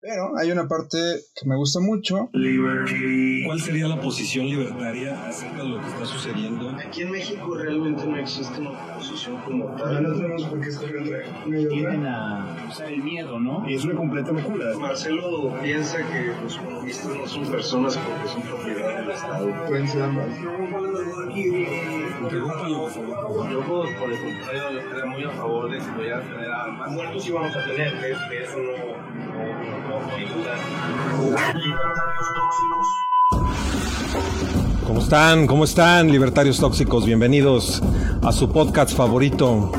Pero hay una parte que me gusta mucho. ¿Cuál sería la posición libertaria acerca de lo que está sucediendo? Aquí en México realmente no existe una posición como tal. No tenemos por qué escoger entre tienden a usar el miedo, ¿no? Y es una completa locura. Marcelo piensa que los comunistas no son personas porque son propiedad del Estado. Pueden ser ambas. Interrúmpalo, por favor. Yo, por el contrario, estaría muy a favor de que pudieran tener más muertos y vamos a tener, que, que eso no, ¿Cómo están? ¿Cómo están, libertarios tóxicos? Bienvenidos a su podcast favorito.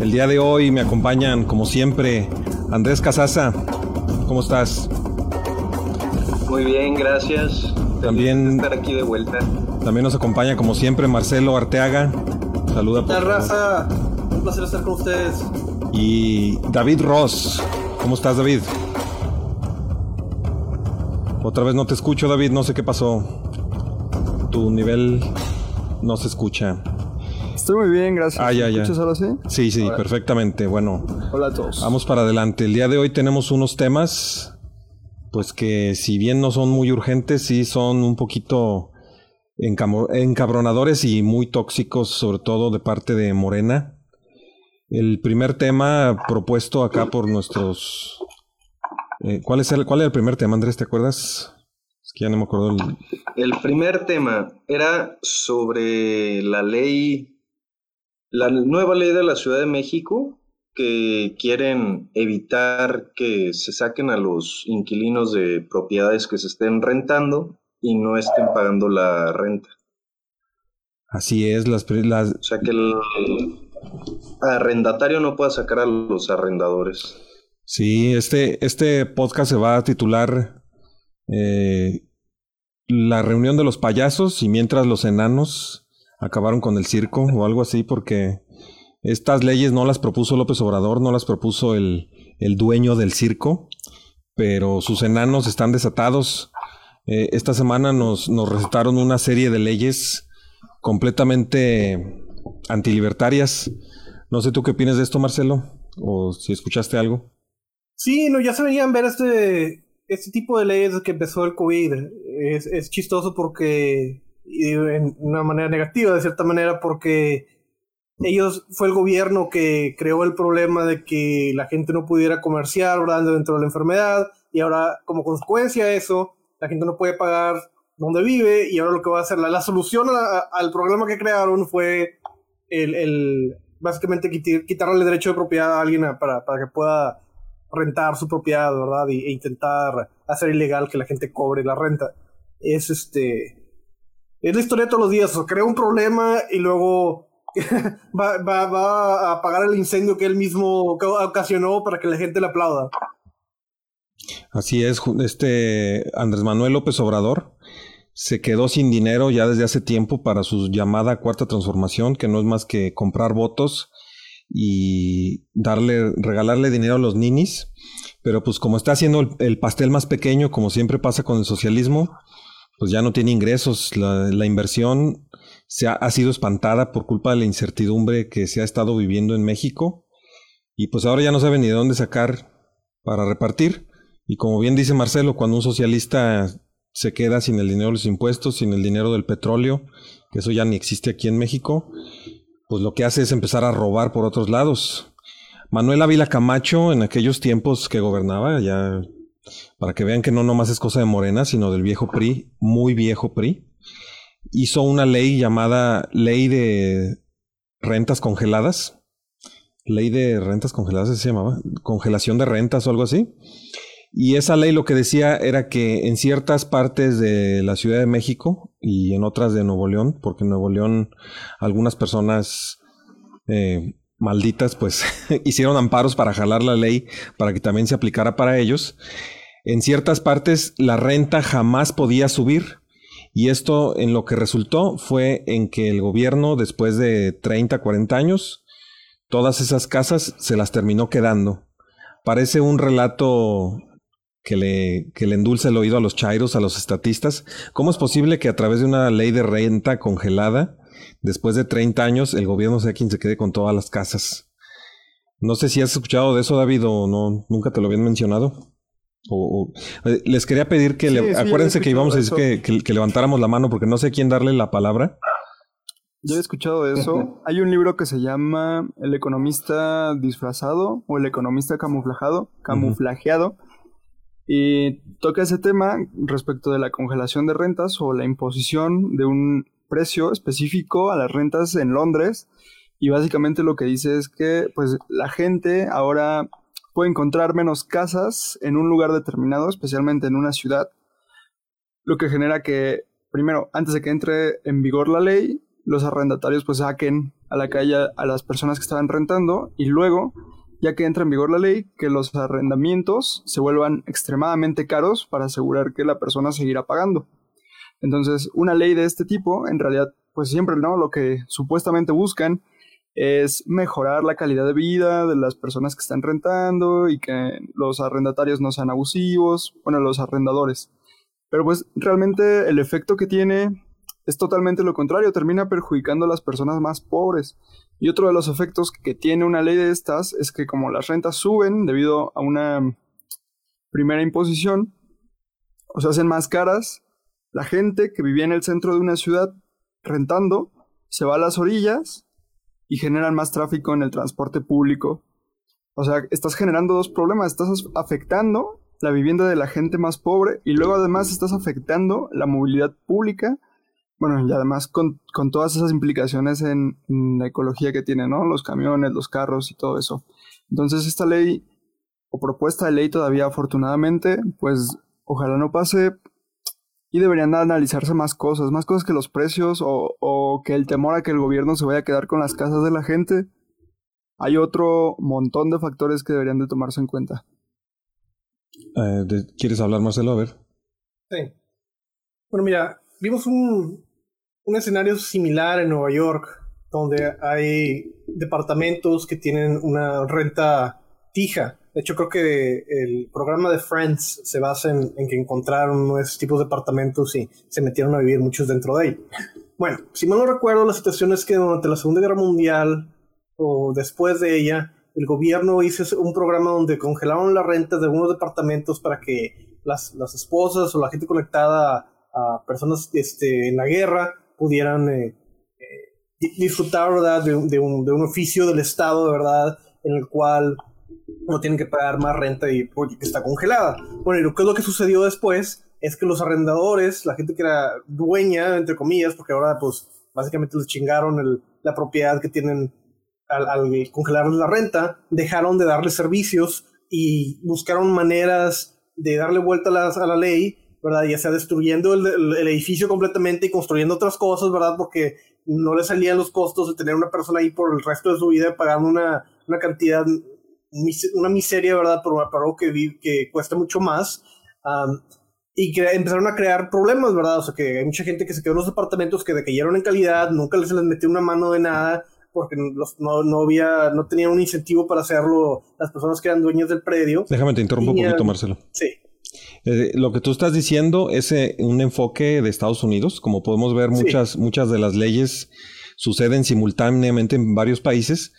El día de hoy me acompañan, como siempre, Andrés Casaza. ¿Cómo estás? Muy bien, gracias. También- estar aquí de vuelta. También nos acompaña, como siempre, Marcelo Arteaga. Saluda por raza, un placer estar con ustedes. Y David Ross. ¿Cómo estás, David? Otra vez no te escucho, David. No sé qué pasó. Tu nivel no se escucha. Estoy muy bien, gracias. Ah, ya, ¿Me ya. escuchas ahora sí? Sí, sí, perfectamente. Bueno, Hola a todos. Vamos para adelante. El día de hoy tenemos unos temas, pues que si bien no son muy urgentes, sí son un poquito encabronadores y muy tóxicos, sobre todo de parte de Morena. El primer tema propuesto acá por nuestros... eh, ¿cuál, es el, ¿Cuál era el primer tema, Andrés? ¿Te acuerdas? Es que ya no me acuerdo. el- El primer tema era sobre la ley, la nueva ley de la Ciudad de México, que quieren evitar que se saquen a los inquilinos de propiedades que se estén rentando y no estén pagando la renta. Así es, las, las, O sea, que el arrendatario no pueda sacar a los arrendadores. Sí, este, este podcast se va a titular eh, La reunión de los payasos y mientras los enanos acabaron con el circo o algo así, porque estas leyes no las propuso López Obrador, no las propuso el, el dueño del circo, pero sus enanos están desatados. Eh, esta semana nos, nos recetaron una serie de leyes completamente antilibertarias. No sé tú qué opinas de esto, Marcelo, o si escuchaste algo. Sí, no, ya se venían ver este, este tipo de leyes desde que empezó el COVID. Es, es chistoso porque, en una manera negativa, de cierta manera, porque ellos, fue el gobierno que creó el problema de que la gente no pudiera comerciar, ¿verdad? Dentro de la enfermedad, y ahora, como consecuencia de eso, la gente no puede pagar donde vive, y ahora lo que va a hacer, la, la solución a- a- al problema que crearon fue el, el básicamente quitar, quitarle el derecho de propiedad a alguien para, para que pueda rentar su propiedad, ¿verdad? E intentar hacer ilegal que la gente cobre la renta. Es este. Es la historia de todos los días. O crea un problema y luego va, va, va a apagar el incendio que él mismo ca- ocasionó para que la gente le aplauda. Así es, este Andrés Manuel López Obrador se quedó sin dinero ya desde hace tiempo para su llamada cuarta transformación, que no es más que comprar votos y darle, regalarle dinero a los ninis. Pero pues como está haciendo el, el pastel más pequeño, como siempre pasa con el socialismo, pues ya no tiene ingresos. La, inversión se ha, ha sido espantada por culpa de la incertidumbre que se ha estado viviendo en México. Y pues ahora ya no sabe ni de dónde sacar para repartir. Y como bien dice Marcelo, cuando un socialista se queda sin el dinero de los impuestos, sin el dinero del petróleo, que eso ya ni existe aquí en México, pues lo que hace es empezar a robar por otros lados. Manuel Ávila Camacho, en aquellos tiempos que gobernaba, ya para que vean que no nomás es cosa de Morena, sino del viejo PRI, muy viejo PRI, hizo una ley llamada Ley de Rentas Congeladas. Ley de rentas congeladas ¿así se llamaba, congelación de rentas o algo así. Y esa ley lo que decía era que en ciertas partes de la Ciudad de México y en otras de Nuevo León, porque en Nuevo León algunas personas eh, malditas pues hicieron amparos para jalar la ley para que también se aplicara para ellos, en ciertas partes la renta jamás podía subir. Y esto en lo que resultó fue en que el gobierno después de 30, 40 años, todas esas casas se las terminó quedando. Parece un relato que le, que le endulce el oído a los chairos, a los estatistas. ¿Cómo es posible que a través de una ley de renta congelada, después de 30 años, el gobierno sea quien se quede con todas las casas? No sé si has escuchado de eso, David, o no, nunca te lo habían mencionado. O, eh, les quería pedir que, le, acuérdense que íbamos a decir que, que, levantáramos la mano porque no sé quién darle la palabra. Yo he escuchado eso. Hay un libro que se llama El economista disfrazado o El economista camuflajado, camuflajeado. Y toca ese tema respecto de la congelación de rentas o la imposición de un precio específico a las rentas en Londres. Y básicamente lo que dice es que pues la gente ahora puede encontrar menos casas en un lugar determinado, especialmente en una ciudad, lo que genera que, primero, antes de que entre en vigor la ley, los arrendatarios pues saquen a la calle a las personas que estaban rentando y luego, ya que entra en vigor la ley, que los arrendamientos se vuelvan extremadamente caros para asegurar que la persona seguirá pagando. Entonces, una ley de este tipo, en realidad, pues siempre, ¿no? Lo que supuestamente buscan es mejorar la calidad de vida de las personas que están rentando y que los arrendatarios no sean abusivos, bueno, los arrendadores. Pero pues realmente el efecto que tiene es totalmente lo contrario, termina perjudicando a las personas más pobres. Y otro de los efectos que tiene una ley de estas es que como las rentas suben debido a una primera imposición, o se hacen más caras, la gente que vivía en el centro de una ciudad rentando se va a las orillas y generan más tráfico en el transporte público. O sea, estás generando dos problemas. Estás afectando la vivienda de la gente más pobre y luego además estás afectando la movilidad pública. Bueno, y además con, todas esas implicaciones en, en, la ecología que tiene, ¿no? Los camiones, los carros y todo eso. Entonces esta ley o propuesta de ley todavía afortunadamente, pues ojalá no pase, y deberían analizarse más cosas, más cosas que los precios o, que el temor a que el gobierno se vaya a quedar con las casas de la gente. Hay otro montón de factores que deberían de tomarse en cuenta. Eh, ¿Quieres hablar, Marcelo? A ver. Sí. Bueno, mira, vimos un, un escenario similar en Nueva York, donde hay departamentos que tienen una renta fija de hecho, creo que el programa de Friends se basa en, que encontraron esos tipos de departamentos y se metieron a vivir muchos dentro de él. Bueno, si mal no recuerdo, la situación es que durante la Segunda Guerra Mundial o después de ella, el gobierno hizo un programa donde congelaron la renta de algunos departamentos para que las, las esposas o la gente conectada a, personas este, en la guerra pudieran eh, eh, disfrutar. De, de, un, de un oficio del Estado, verdad, en el cual no tienen que pagar más renta y porque está congelada. Bueno, y lo que es lo que sucedió después es que los arrendadores, la gente que era dueña, entre comillas, porque ahora pues básicamente les chingaron la propiedad que tienen al, al la renta, dejaron de darle servicios y buscaron maneras de darle vuelta a a la ley, ¿verdad? Ya sea destruyendo el, el, edificio completamente y construyendo otras cosas, ¿verdad? Porque no le salían los costos de tener una persona ahí por el resto de su vida pagando una, una cantidad una miseria, ¿verdad? Por, algo que, que cuesta mucho más. y que empezaron a crear problemas, ¿verdad? O sea, que hay mucha gente que se quedó en los departamentos que decayeron en calidad, nunca les, les metió una mano de nada, porque los, no, no, había, no tenían un incentivo para hacerlo las personas que eran dueñas del predio. Déjame te interrumpo un poquito, Marcelo. Sí. Eh, lo que tú estás diciendo es eh, un enfoque de Estados Unidos. Como podemos ver, muchas, muchas de las leyes suceden simultáneamente en varios países.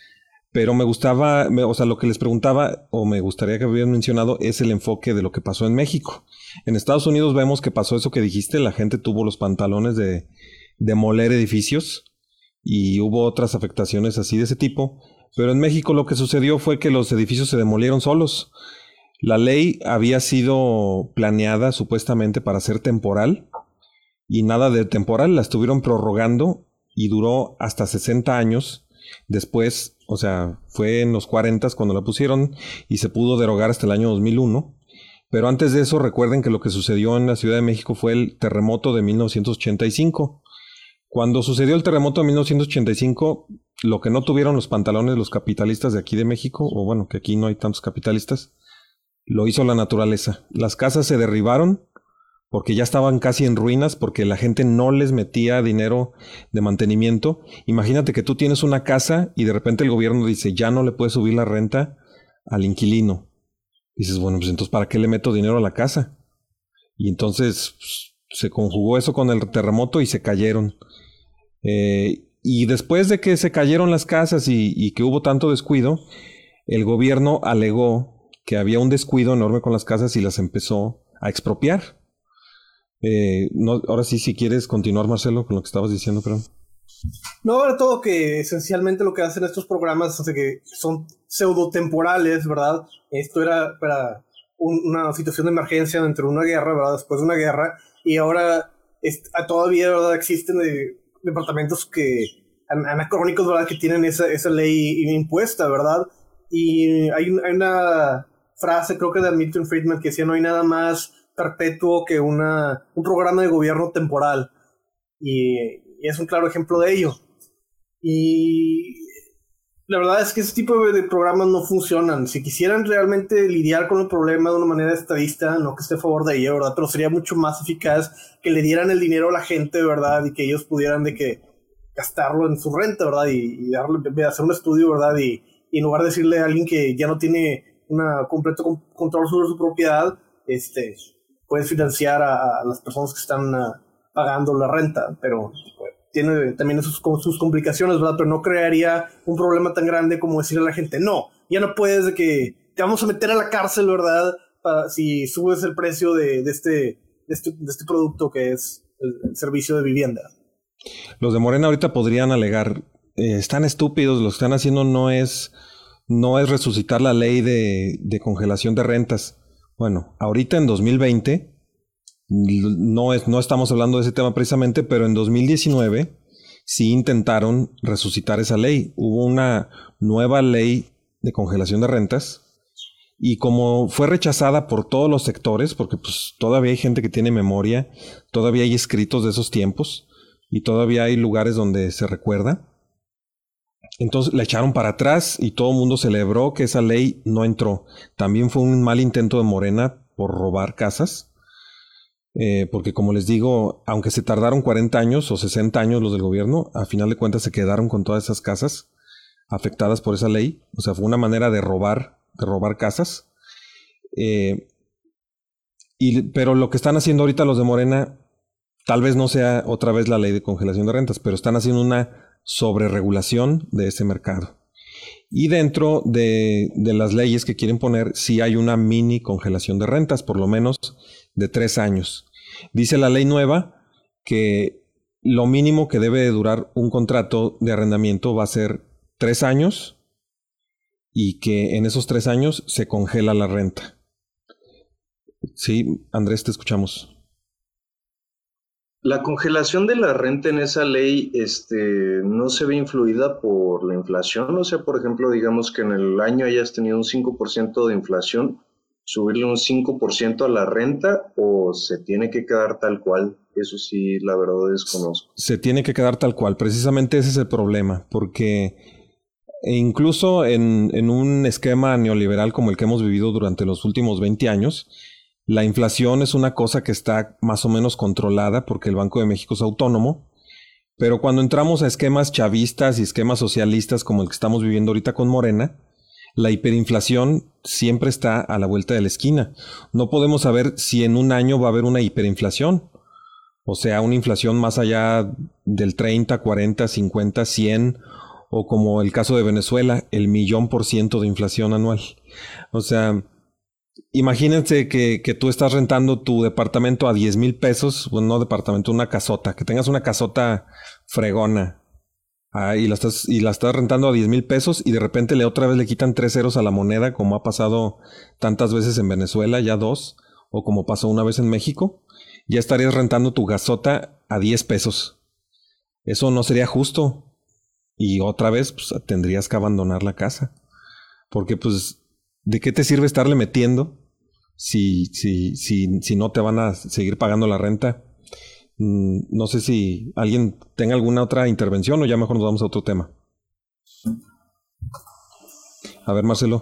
Pero me gustaba, o sea, lo que les preguntaba, o me gustaría que hubieran mencionado, es el enfoque de lo que pasó en México. En Estados Unidos vemos que pasó eso que dijiste, la gente tuvo los pantalones de demoler edificios y hubo otras afectaciones así de ese tipo. Pero en México lo que sucedió fue que los edificios se demolieron solos. La ley había sido planeada supuestamente para ser temporal y nada de temporal, la estuvieron prorrogando y duró hasta 60 años. Después o sea, fue en los 40 cuando la pusieron y se pudo derogar hasta el año 2001. Pero antes de eso, recuerden que lo que sucedió en la Ciudad de México fue el terremoto de 1985. Cuando sucedió el terremoto de 1985, lo que no tuvieron los pantalones los capitalistas de aquí de México, o bueno, que aquí no hay tantos capitalistas, lo hizo la naturaleza. Las casas se derribaron porque ya estaban casi en ruinas, porque la gente no les metía dinero de mantenimiento. Imagínate que tú tienes una casa y de repente el gobierno dice, ya no le puedes subir la renta al inquilino. dices, bueno, pues entonces, ¿para qué le meto dinero a la casa? Y entonces pues, se conjugó eso con el terremoto y se cayeron. Eh, y después de que se cayeron las casas y, y que hubo tanto descuido, el gobierno alegó que había un descuido enorme con las casas y las empezó a expropiar. Eh, ahora sí, si quieres continuar, Marcelo, con lo que estabas diciendo, perdón. No, sobre todo que esencialmente lo que hacen estos programas es que son pseudo temporales, ¿verdad? Esto era para una situación de emergencia dentro de una guerra, ¿verdad? Después de una guerra, y ahora todavía, ¿verdad? Existen departamentos que anacrónicos, ¿verdad? Que tienen esa, esa ley impuesta, ¿verdad? Y hay, una frase, creo que de Milton Friedman, que decía, no hay nada más perpetuo que una, un programa de gobierno temporal. Y, es un claro ejemplo de ello. Y la verdad es que ese tipo de, programas no funcionan. Si quisieran realmente lidiar con el problema de una manera estadista, no que esté a favor de ello, ¿verdad? Pero sería mucho más eficaz que le dieran el dinero a la gente, ¿verdad? Y que ellos pudieran de que gastarlo en su renta, ¿verdad? Y, darle, hacer un estudio, ¿verdad? Y, en lugar de decirle a alguien que ya no tiene un completo control sobre su propiedad, este, puedes financiar a, las personas que están ah, pagando la renta, pero pues, tiene también sus, complicaciones, ¿verdad? Pero no crearía un problema tan grande como decirle a la gente, no, ya no puedes de que te vamos a meter a la cárcel, ¿verdad? si subes el precio de, este, este, este, producto que es el servicio de vivienda. Los de Morena ahorita podrían alegar, eh, están estúpidos, lo que están haciendo no es, no es resucitar la ley de, congelación de rentas. Bueno, ahorita en 2020, no, es, no estamos hablando de ese tema precisamente, pero en 2019 sí intentaron resucitar esa ley. Hubo una nueva ley de congelación de rentas y como fue rechazada por todos los sectores, porque pues todavía hay gente que tiene memoria, todavía hay escritos de esos tiempos, y todavía hay lugares donde se recuerda. Entonces la echaron para atrás y todo el mundo celebró que esa ley no entró. También fue un mal intento de Morena por robar casas. Eh, porque como les digo, aunque se tardaron 40 años o 60 años los del gobierno, a final de cuentas se quedaron con todas esas casas afectadas por esa ley. O sea, fue una manera de robar, de robar casas. Eh, y, pero lo que están haciendo ahorita los de Morena Tal vez no sea otra vez la ley de congelación de rentas, pero están haciendo una sobreregulación de ese mercado. Y dentro de, las leyes que quieren poner, sí hay una mini congelación de rentas, por lo menos de tres años. Dice la ley nueva que lo mínimo que debe durar un contrato de arrendamiento va a ser tres años y que en esos tres años se congela la renta. Sí, Andrés, te escuchamos. La congelación de la renta en esa ley este, no se ve influida por la inflación. O sea, por ejemplo, digamos que en el año hayas tenido un 5% de inflación, subirle un 5% a la renta o se tiene que quedar tal cual. Eso sí, la verdad desconozco. Se tiene que quedar tal cual. Precisamente ese es el problema, porque incluso en, en un esquema neoliberal como el que hemos vivido durante los últimos 20 años, la inflación es una cosa que está más o menos controlada porque el Banco de México es autónomo, pero cuando entramos a esquemas chavistas y esquemas socialistas como el que estamos viviendo ahorita con Morena, la hiperinflación siempre está a la vuelta de la esquina. No podemos saber si en un año va a haber una hiperinflación. O sea, una inflación más allá del 30, 40, 50, 100, o como el caso de Venezuela, el millón por ciento de inflación anual. O sea, Imagínense que, tú estás rentando tu departamento a 10 mil pesos, bueno, no departamento, una casota, que tengas una casota fregona ah, y, la estás, y la estás rentando a 10 mil pesos y de repente le otra vez le quitan tres ceros a la moneda, como ha pasado tantas veces en Venezuela, ya dos, o como pasó una vez en México, ya estarías rentando tu gasota a 10 pesos. Eso no sería justo. Y otra vez pues, tendrías que abandonar la casa. Porque pues ¿de qué te sirve estarle metiendo si, si, si, si no te van a seguir pagando la renta? Mm, no sé si alguien tenga alguna otra intervención o ya mejor nos vamos a otro tema. A ver, Marcelo.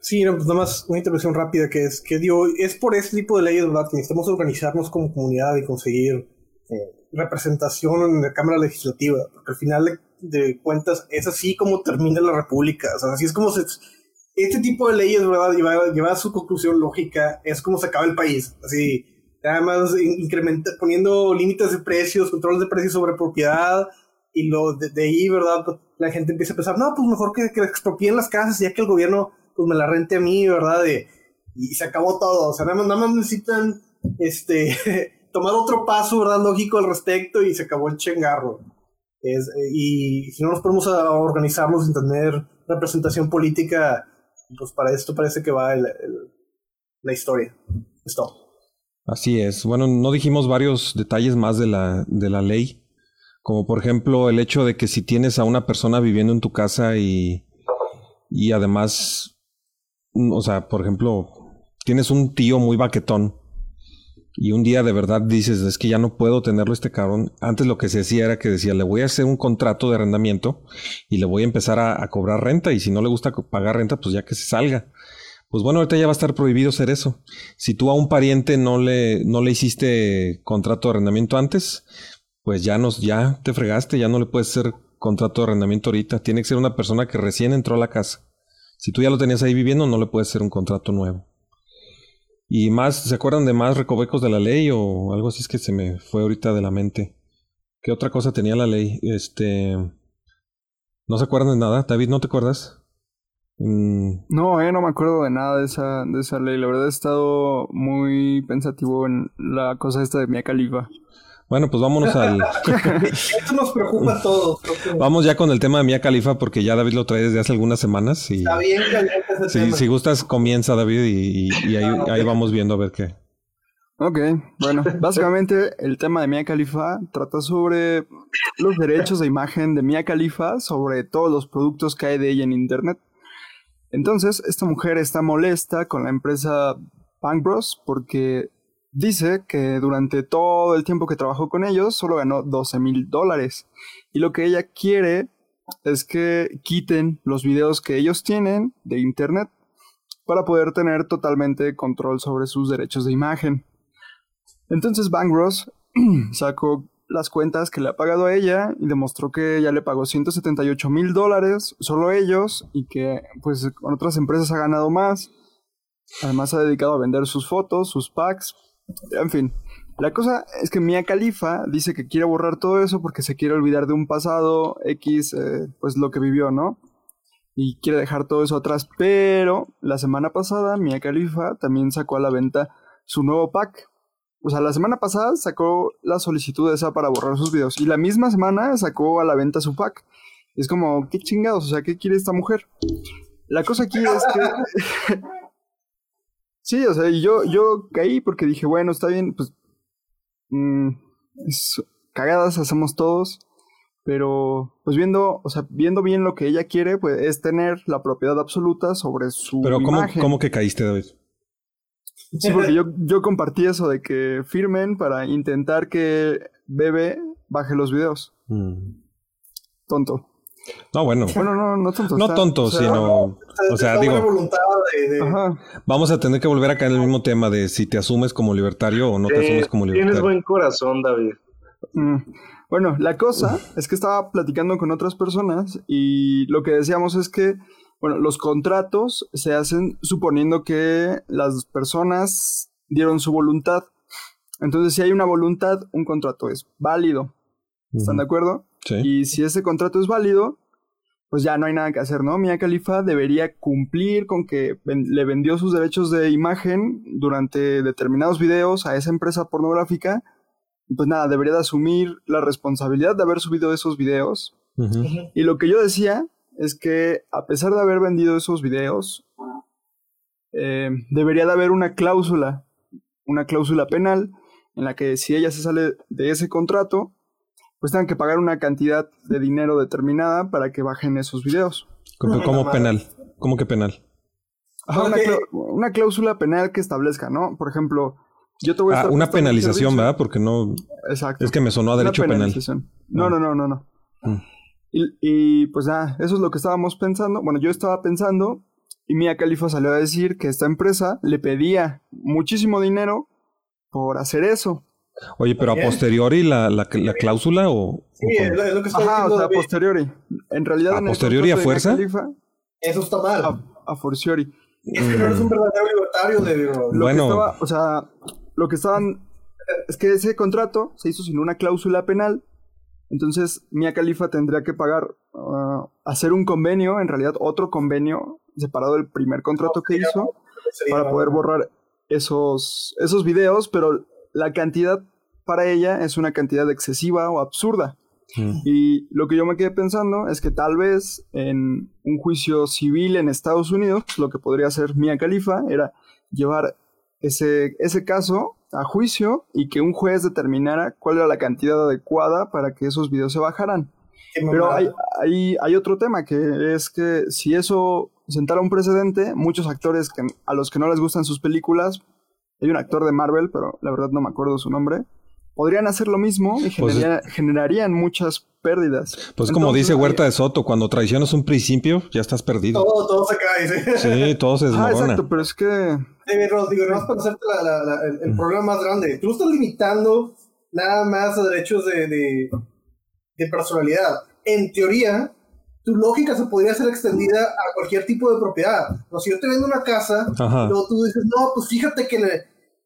Sí, pues nada más una intervención rápida que es que digo, es por este tipo de leyes, ¿verdad? Que necesitamos organizarnos como comunidad y conseguir eh, representación en la Cámara Legislativa, porque al final de, de, cuentas es así como termina la República, o sea, así es como se, este tipo de leyes, ¿verdad? Lleva, a su conclusión lógica, es como se acaba el país. Así, además, incrementa, poniendo límites de precios, controles de precios sobre propiedad, y lo de, ahí, ¿verdad? Pues, la gente empieza a pensar, no, pues mejor que, que expropien las casas, ya que el gobierno, pues me la rente a mí, ¿verdad? Y se acabó todo. O sea, nada más, nada más necesitan este, tomar otro paso, ¿verdad? Lógico al respecto y se acabó el chengarro. Es, y si no nos ponemos a organizarnos sin tener representación política, pues para esto parece que va el, la historia. Es todo. Así es. Bueno, no dijimos varios detalles más de la, de la ley, como por ejemplo el hecho de que si tienes a una persona viviendo en tu casa y, y además, o sea, por ejemplo, tienes un tío muy baquetón y un día de verdad dices, es que ya no puedo tenerlo este cabrón. Antes lo que se hacía era que decía, le voy a hacer un contrato de arrendamiento y le voy a empezar a, cobrar renta y si no le gusta pagar renta, pues ya que se salga. Pues bueno, ahorita ya va a estar prohibido hacer eso. Si tú a un pariente no le, no le hiciste contrato de arrendamiento antes, pues ya nos, ya te fregaste, ya no le puedes hacer contrato de arrendamiento ahorita. Tiene que ser una persona que recién entró a la casa. Si tú ya lo tenías ahí viviendo, no le puedes hacer un contrato nuevo. Y más, ¿se acuerdan de más recovecos de la ley o algo así es que se me fue ahorita de la mente? ¿Qué otra cosa tenía la ley? Este... ¿No se acuerdan de nada? David, ¿no te acuerdas? Mm. No, eh, no me acuerdo de nada de esa, de esa ley. La verdad he estado muy pensativo en la cosa esta de Mia Califa. Bueno, pues vámonos al. Esto nos preocupa a todos. Vamos ya con el tema de Mia Califa, porque ya David lo trae desde hace algunas semanas. Y... Está bien ese Si gustas, comienza David y, ahí, ahí, vamos viendo a ver qué. Ok, bueno, básicamente el tema de Mia Khalifa trata sobre los derechos de imagen de Mia Khalifa, sobre todos los productos que hay de ella en Internet. Entonces, esta mujer está molesta con la empresa Punk Bros porque Dice que durante todo el tiempo que trabajó con ellos solo ganó 12 mil dólares. Y lo que ella quiere es que quiten los videos que ellos tienen de internet para poder tener totalmente control sobre sus derechos de imagen. Entonces Bangros sacó las cuentas que le ha pagado a ella y demostró que ella le pagó 178 mil dólares, solo ellos, y que pues con otras empresas ha ganado más. Además ha dedicado a vender sus fotos, sus packs, en fin, la cosa es que Mia Khalifa dice que quiere borrar todo eso porque se quiere olvidar de un pasado X, eh, pues lo que vivió, ¿no? Y quiere dejar todo eso atrás. Pero la semana pasada Mia Khalifa también sacó a la venta su nuevo pack. O sea, la semana pasada sacó la solicitud esa para borrar sus videos. Y la misma semana sacó a la venta su pack. Es como, qué chingados, o sea, ¿qué quiere esta mujer? La cosa aquí es que Sí, o sea, y yo, yo caí porque dije, bueno, está bien, pues. Mmm, cagadas hacemos todos. Pero, pues viendo, o sea, viendo bien lo que ella quiere, pues es tener la propiedad absoluta sobre su Pero ¿cómo, ¿cómo que caíste, David? Sí, porque yo, yo compartí eso de que firmen para intentar que Bebe baje los videos. Mm. Tonto. No, bueno. Bueno, no, no tonto. No tonto, sino. O sea, digo. Vamos a tener que volver acá en el mismo tema de si te asumes como libertario o no te asumes como libertario. Tienes buen corazón, David. Mm. Bueno, la cosa es que estaba platicando con otras personas y lo que decíamos es que, bueno, los contratos se hacen suponiendo que las personas dieron su voluntad. Entonces, si hay una voluntad, un contrato es válido. ¿Están de acuerdo? Y si ese contrato es válido, pues ya no hay nada que hacer, ¿no? Mia Khalifa debería cumplir con que le vendió sus derechos de imagen durante determinados videos a esa empresa pornográfica. Pues nada, debería de asumir la responsabilidad de haber subido esos videos. Y lo que yo decía es que a pesar de haber vendido esos videos, eh, debería de haber una cláusula, una cláusula penal, en la que si ella se sale de ese contrato, pues tengan que pagar una cantidad de dinero determinada para que bajen esos videos. ¿Cómo, penal? ¿Cómo que penal? una, cláusula penal que establezca, ¿no? Por ejemplo, yo te voy a... Ah, una penalización, ¿verdad? Porque no... Exacto. Es que me sonó a derecho penal. No, ah. no, no, no, no. Mm. Y, y, pues nada, eso es lo que estábamos pensando. Bueno, yo estaba pensando y Mia Khalifa salió a decir que esta empresa le pedía muchísimo dinero por hacer eso. Oye, pero a posteriori la, la, la cláusula o... Sí, es lo, que está Ajá, o sea, a posteriori. En realidad... ¿A posteriori a fuerza? eso está mal. A, a forciori. Es que no eres un mm. verdadero libertario de... Lo bueno. Que estaba, o sea, lo que estaban... Es que ese contrato se hizo sin una cláusula penal. Entonces, Mia Khalifa tendría que pagar, uh, hacer un convenio, en realidad otro convenio, separado del primer contrato que hizo, para poder borrar esos, esos videos, pero la cantidad para ella es una cantidad excesiva o absurda. Mm. Y lo que yo me quedé pensando es que tal vez en un juicio civil en Estados Unidos, lo que podría hacer Mia Khalifa era llevar ese, ese caso a juicio y que un juez determinara cuál era la cantidad adecuada para que esos videos se bajaran. Pero hay, hay, hay, otro tema, que es que si eso sentara un precedente, muchos actores que, a los que no les gustan sus películas, hay un actor de Marvel, pero la verdad no me acuerdo su nombre, podrían hacer lo mismo y pues generarían muchas pérdidas. Pues como dice Huerta de Soto, cuando traicionas un principio, ya estás perdido. Todo, todo se cae, sí. Sí, todo se desmorona. Ah, exacto, pero es que... David Ross, digo, no para hacerte el, problema más grande. Tú estás limitando nada más a derechos de, de, de personalidad. En teoría, tu lógica se podría ser extendida a cualquier tipo de propiedad. O si yo te vendo una casa, luego tú dices, no, pues fíjate que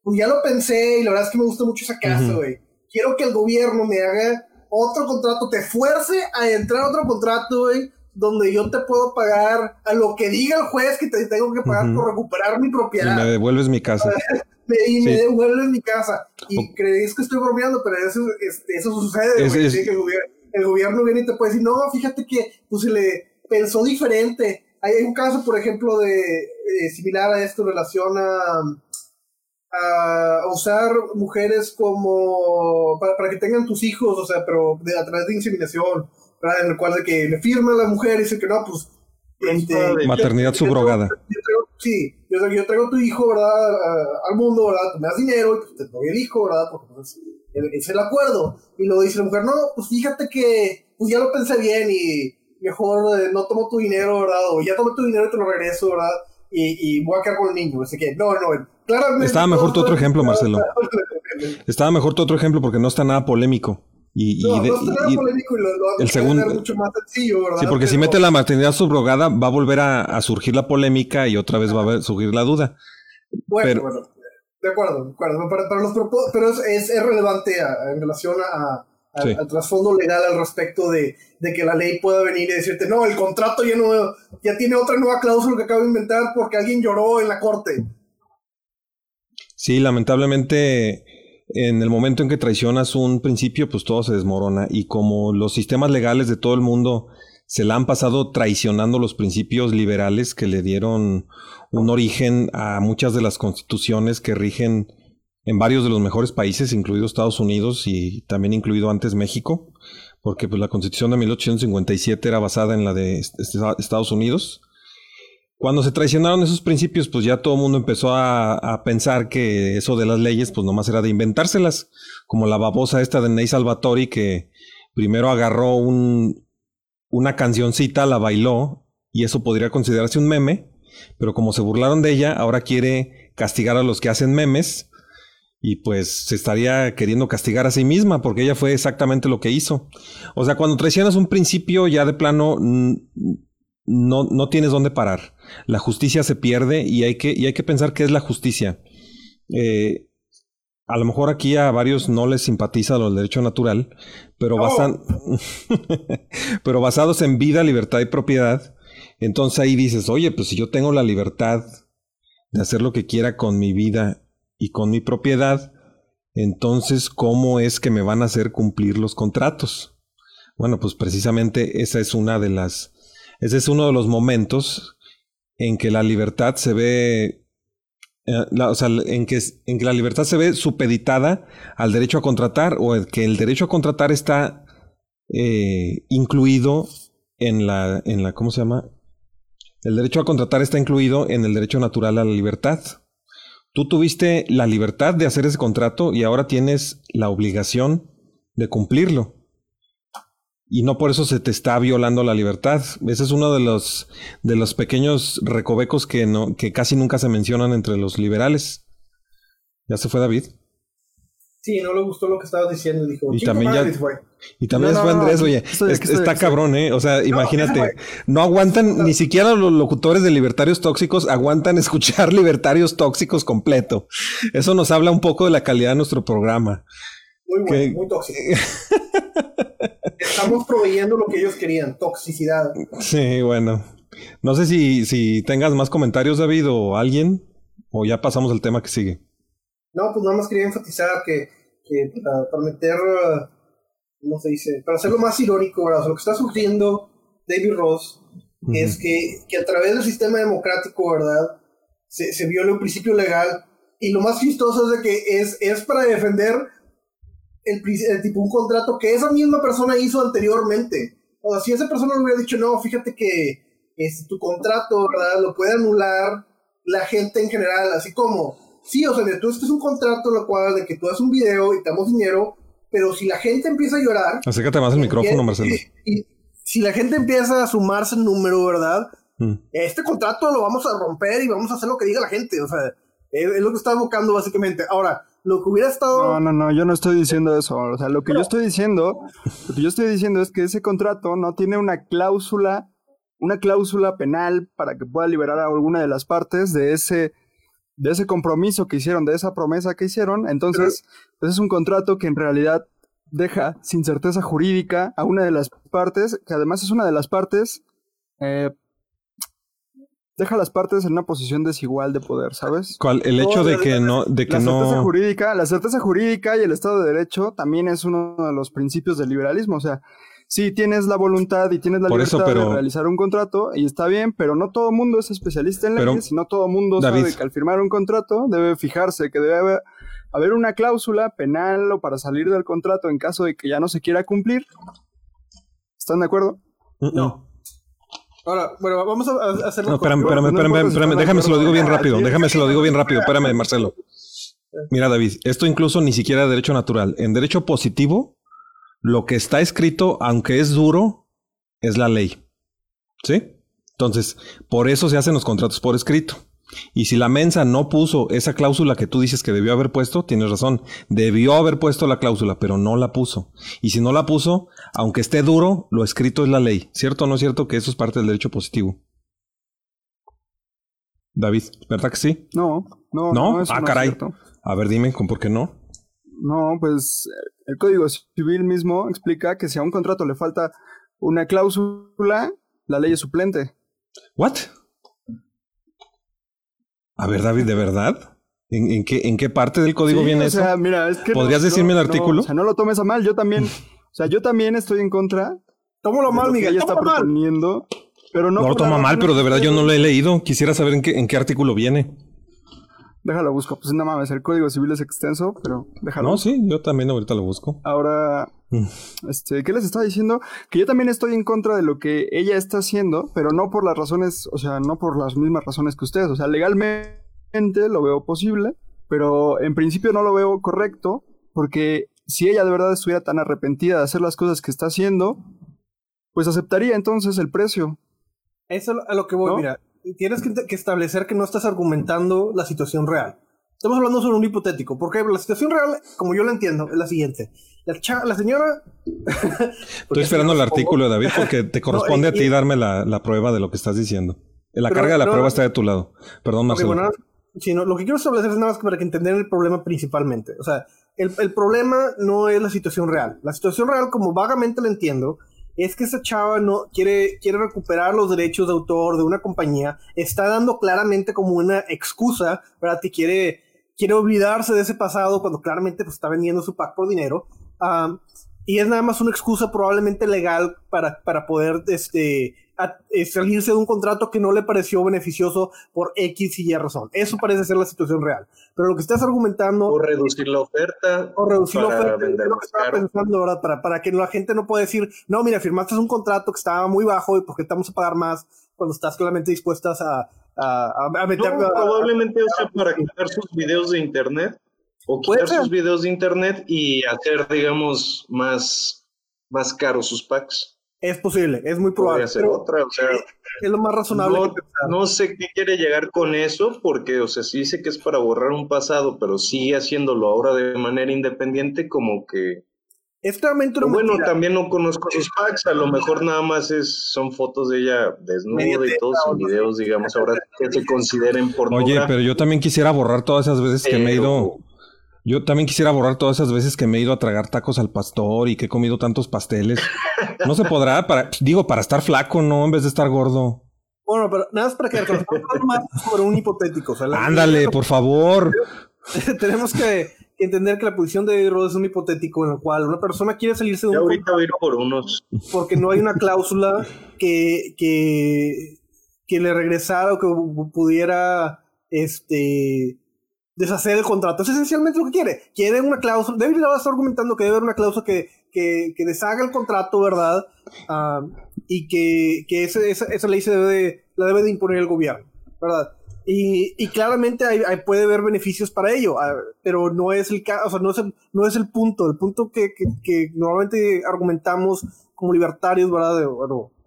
pues ya lo pensé y la verdad es que me gusta mucho esa casa, güey. Quiero que el gobierno me haga otro contrato, te fuerce a entrar a otro contrato, güey, donde yo te puedo pagar a lo que diga el juez que te tengo que pagar por recuperar mi propiedad. Y me devuelves mi casa. y me devuelves mi casa. Y creéis que estoy bromeando, pero eso, este, eso sucede, güey. que el gobierno el gobierno viene y te puede decir, no, fíjate que pues se le pensó diferente. Hay un caso, por ejemplo, de eh, similar a esto en relación a, a usar mujeres como para, para, que tengan tus hijos, o sea, pero de, a través de inseminación, en el cual de que le firma la mujer y dice que no, pues... Este, Maternidad subrogada. sí, yo, yo, traigo tu hijo, ¿verdad? al mundo, ¿verdad? me das dinero y pues, te doy el hijo, ¿verdad? Porque pues, es el acuerdo. Y luego dice la mujer, no, pues fíjate que pues ya lo pensé bien y mejor eh, no tomo tu dinero, ¿verdad? O ya tomé tu dinero y te lo regreso, ¿verdad? Y, y voy a quedar con el niño. Así que, no, no, claramente. Estaba mejor tu otro ejemplo, Marcelo. Estaba mejor tu otro ejemplo porque no está nada polémico. Y, no, no está nada polémico y lo, lo el segundo mucho más sencillo, ¿verdad? Sí, porque si mete la maternidad subrogada, va a volver a, surgir la polémica y otra vez va a surgir la duda. Bueno, bueno. De acuerdo, de acuerdo. Para, los pero es, es, relevante en relación a, al trasfondo legal al respecto de, de, que la ley pueda venir y decirte, no, el contrato ya, no, ya tiene otra nueva cláusula que acabo de inventar porque alguien lloró en la corte. Sí, lamentablemente en el momento en que traicionas un principio, pues todo se desmorona. Y como los sistemas legales de todo el mundo se la han pasado traicionando los principios liberales que le dieron un origen a muchas de las constituciones que rigen en varios de los mejores países, incluido Estados Unidos y también incluido antes México, porque pues, la constitución de 1857 era basada en la de Estados Unidos. Cuando se traicionaron esos principios, pues ya todo el mundo empezó a, pensar que eso de las leyes, pues nomás era de inventárselas, como la babosa esta de Ney Salvatori, que primero agarró un, una cancioncita, la bailó y eso podría considerarse un meme, pero como se burlaron de ella, ahora quiere castigar a los que hacen memes y pues se estaría queriendo castigar a sí misma porque ella fue exactamente lo que hizo. O sea, cuando traicionas un principio ya de plano no, no tienes dónde parar. La justicia se pierde y hay que, y hay que pensar qué es la justicia. Eh, a lo mejor aquí a varios no les simpatiza lo del derecho natural, pero, pero basados en vida, libertad y propiedad, entonces ahí dices, oye, pues si yo tengo la libertad de hacer lo que quiera con mi vida y con mi propiedad, entonces ¿cómo es que me van a hacer cumplir los contratos? Bueno, pues precisamente esa es una de las, ese es uno de los momentos en que la libertad se ve eh, o sea, en que, en que la libertad se ve supeditada al derecho a contratar o que el derecho a contratar está eh, incluido en la, en la, ¿cómo se llama? El derecho a contratar está incluido en el derecho natural a la libertad. Tú tuviste la libertad de hacer ese contrato y ahora tienes la obligación de cumplirlo y no por eso se te está violando la libertad. Ese es uno de los, de los pequeños recovecos que, no, que casi nunca se mencionan entre los liberales. ¿Ya se fue David? Sí, no le gustó lo que estabas diciendo. Dijo, y también ya, y también fue Andrés, oye, está cabrón, ¿eh? O sea, imagínate, no aguantan, ni siquiera los locutores de libertarios tóxicos aguantan escuchar libertarios tóxicos completo. Eso nos habla un poco de la calidad de nuestro programa. Muy bueno, muy tóxico. Estamos proveyendo lo que ellos querían, toxicidad. Sí, bueno. No sé si, si tengas más comentarios, David, o alguien. ¿O ya pasamos al tema que sigue? No, pues nada más quería enfatizar que, que para, para meter, uh, ¿cómo se dice? Para hacerlo más irónico, ¿verdad? O sea, lo que está surgiendo David Ross es que, que a través del sistema democrático, ¿verdad? Se, se viola un principio legal y lo más chistoso es de que es, es para defender el, el tipo un contrato que esa misma persona hizo anteriormente. O sea, si esa persona le hubiera dicho, no, fíjate que este, tu contrato, ¿verdad? Lo puede anular la gente en general, así como, sí, o sea, tú este es un contrato en el cual de que tú haces un video y te damos dinero, pero si la gente empieza a llorar, Acércate más al micrófono, Marcelo. y si la gente empieza a sumarse en número, ¿verdad? Mm. Este contrato lo vamos a romper y vamos a hacer lo que diga la gente, o sea, es, es lo que está buscando básicamente. Ahora, lo que hubiera estado... No, no, no, yo no estoy diciendo eso. O sea, lo que yo estoy diciendo, lo que yo estoy diciendo es que ese contrato no tiene una cláusula, una cláusula penal para que pueda liberar a alguna de las partes de ese, de ese compromiso que hicieron, de esa promesa que hicieron. Entonces, pues es un contrato que en realidad deja sin certeza jurídica a una de las partes, que además es una de las partes, eh, deja a las partes en una posición desigual de poder, ¿sabes? ¿Cuál? El hecho de que no, de que La certeza no. jurídica, la certeza jurídica y el Estado de Derecho también es uno de los principios del liberalismo. O sea, sí tienes la voluntad y tienes la Por libertad eso, pero- de realizar un contrato y está bien, pero no todo mundo es especialista en leyes y no todo mundo David. sabe que al firmar un contrato debe fijarse que debe haber, haber una cláusula penal o para salir del contrato en caso de que ya no se quiera cumplir. ¿Están de acuerdo? No. Ahora, bueno, vamos a, hacerlo... No, espérame, espérame, espérame, déjame se lo digo bien rápido, déjame se lo digo bien rápido, espérame, Marcelo. Mira, David, esto incluso ni siquiera es derecho natural. En derecho positivo, lo que está escrito, aunque es duro, es la ley. ¿Sí? Entonces, por eso se hacen los contratos por escrito. Y si la mensa no puso esa cláusula que tú dices que debió haber puesto, tienes razón. Debió haber puesto la cláusula, pero no la puso. Y si no la puso, aunque esté duro, lo escrito es la ley. ¿Cierto o no es cierto que eso es parte del derecho positivo? David, ¿verdad que sí? No, no, ¿No? eso ah, caray. cierto. A ver, dime, ¿con por qué no? No, pues el Código Civil mismo explica que si a un contrato le falta una cláusula, la ley es suplente. ¿What? A ver, David, ¿de verdad? ¿En, en qué, en qué parte del código Sí, viene o eso? sea, mira, es que ¿Podrías no- decirme el no- artículo? o sea, no lo tomes a mal, yo también, o sea, yo también estoy en contra Tómalo mal, Miguel, ella está proponiendo, pero no no lo toma mal, pero de verdad yo no lo he leído. Quisiera saber en qué, en qué artículo viene. Déjalo busco, pues no mames, el Código Civil es extenso, pero déjalo. No, sí, yo también ahorita lo busco. Ahora, Mm. este, ¿qué les estaba diciendo? Que yo también estoy en contra de lo que ella está haciendo, pero no por las razones, o sea, no por las mismas razones que ustedes. O sea, legalmente lo veo posible, pero en principio no lo veo correcto, porque si ella de verdad estuviera tan arrepentida de hacer las cosas que está haciendo, pues aceptaría entonces el precio. Eso es a lo que voy, ¿No? mira. Tienes que, que establecer que no estás argumentando la situación real. Estamos hablando sobre un hipotético. Porque la situación real, como yo la entiendo, es la siguiente. La, cha- la señora... Estoy esperando el artículo, David, porque te corresponde a ti darme la, la prueba de lo que estás diciendo. La carga de la pero- prueba está de tu lado. Perdón, Marcelo. bueno, sí, no, lo que quiero establecer es nada más para que entender el problema principalmente. O sea, el, el problema no es la situación real. La situación real, como vagamente la entiendo, es que esa chava no quiere, quiere recuperar los derechos de autor de una compañía. Está dando claramente como una excusa, ¿verdad? Que quiere, quiere olvidarse de ese pasado cuando claramente pues, está vendiendo su pack por dinero. Am, y es nada más una excusa probablemente legal para, para poder este, a- salirse de un contrato que no le pareció beneficioso por X y Y razón. Eso parece ser la situación real. Pero lo que estás argumentando O reducir la oferta. o reducir la oferta, es lo que estaba pensando, ¿verdad? Para, para que la gente no pueda decir, no, mira, firmaste un contrato que estaba muy bajo y porque estamos a pagar más cuando estás claramente dispuestas a, a, a- meter... No, probablemente sea para quitar sus videos de internet o quitar sus videos de internet y hacer, digamos, más, más caros sus packs. Es posible, es muy probable. Podría ser otra, o sea, es lo más razonable no, que pensar. no sé qué quiere llegar con eso, porque, o sea, sí dice que es para borrar un pasado, pero sigue haciéndolo ahora de manera independiente, como que... Es claramente una Bueno, mentira. también no conozco sus packs, a lo mejor nada más es, son fotos de ella desnuda y todos sus videos, digamos, ahora que se consideren pornográficos. Oye, pero yo también quisiera borrar todas esas veces que me he ido. Yo también quisiera borrar todas esas veces que me he ido a tragar tacos al pastor y que he comido tantos pasteles. No se podrá, para, digo, para estar flaco, ¿no? En vez de estar gordo. Bueno, pero nada más para que más sobre un hipotético. O sea, la- Ándale, por favor. tenemos que entender que la posición de Rhodes es un hipotético en el cual una persona quiere salirse de Ya un ahorita voy a ir por unos. porque no hay una cláusula que, que, que le regresara o que pu- pudiera este deshacer el contrato. Es esencialmente lo que quiere. Quiere una cláusula. David Rhodes está argumentando que debe haber una cláusula que, que, deshaga el contrato, ¿verdad? Ah, y que, que ese- esa, esa ley se debe de- la debe de imponer el gobierno, ¿verdad? Y, y claramente hay, puede haber beneficios para ello, ah, pero no es el o sea, no es el, no es el punto. El punto que, que, normalmente argumentamos como libertarios, ¿verdad?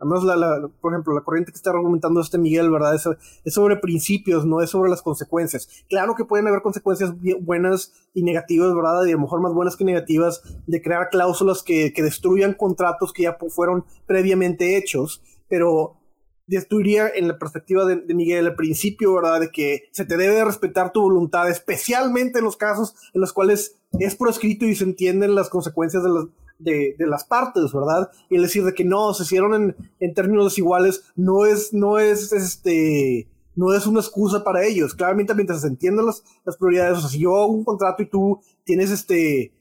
Además, la, la- por ejemplo, la corriente que está argumentando este Miguel, ¿verdad? Es, sobre principios, no es sobre las consecuencias. Claro que pueden haber consecuencias buenas y negativas, ¿verdad? Y a lo mejor más buenas que negativas de crear cláusulas que, que destruyan contratos que ya fueron previamente hechos, pero destruiría en la perspectiva de, Miguel el principio, ¿verdad? De que se te debe de respetar tu voluntad, especialmente en los casos en los cuales es por escrito y se entienden las consecuencias de las, de, de las partes, ¿verdad? Y el decir de que no, se hicieron en, en términos desiguales, no es, no es, este, no es una excusa para ellos. Claramente mientras se entiendan las, las prioridades, o sea, si yo hago un contrato y tú tienes este,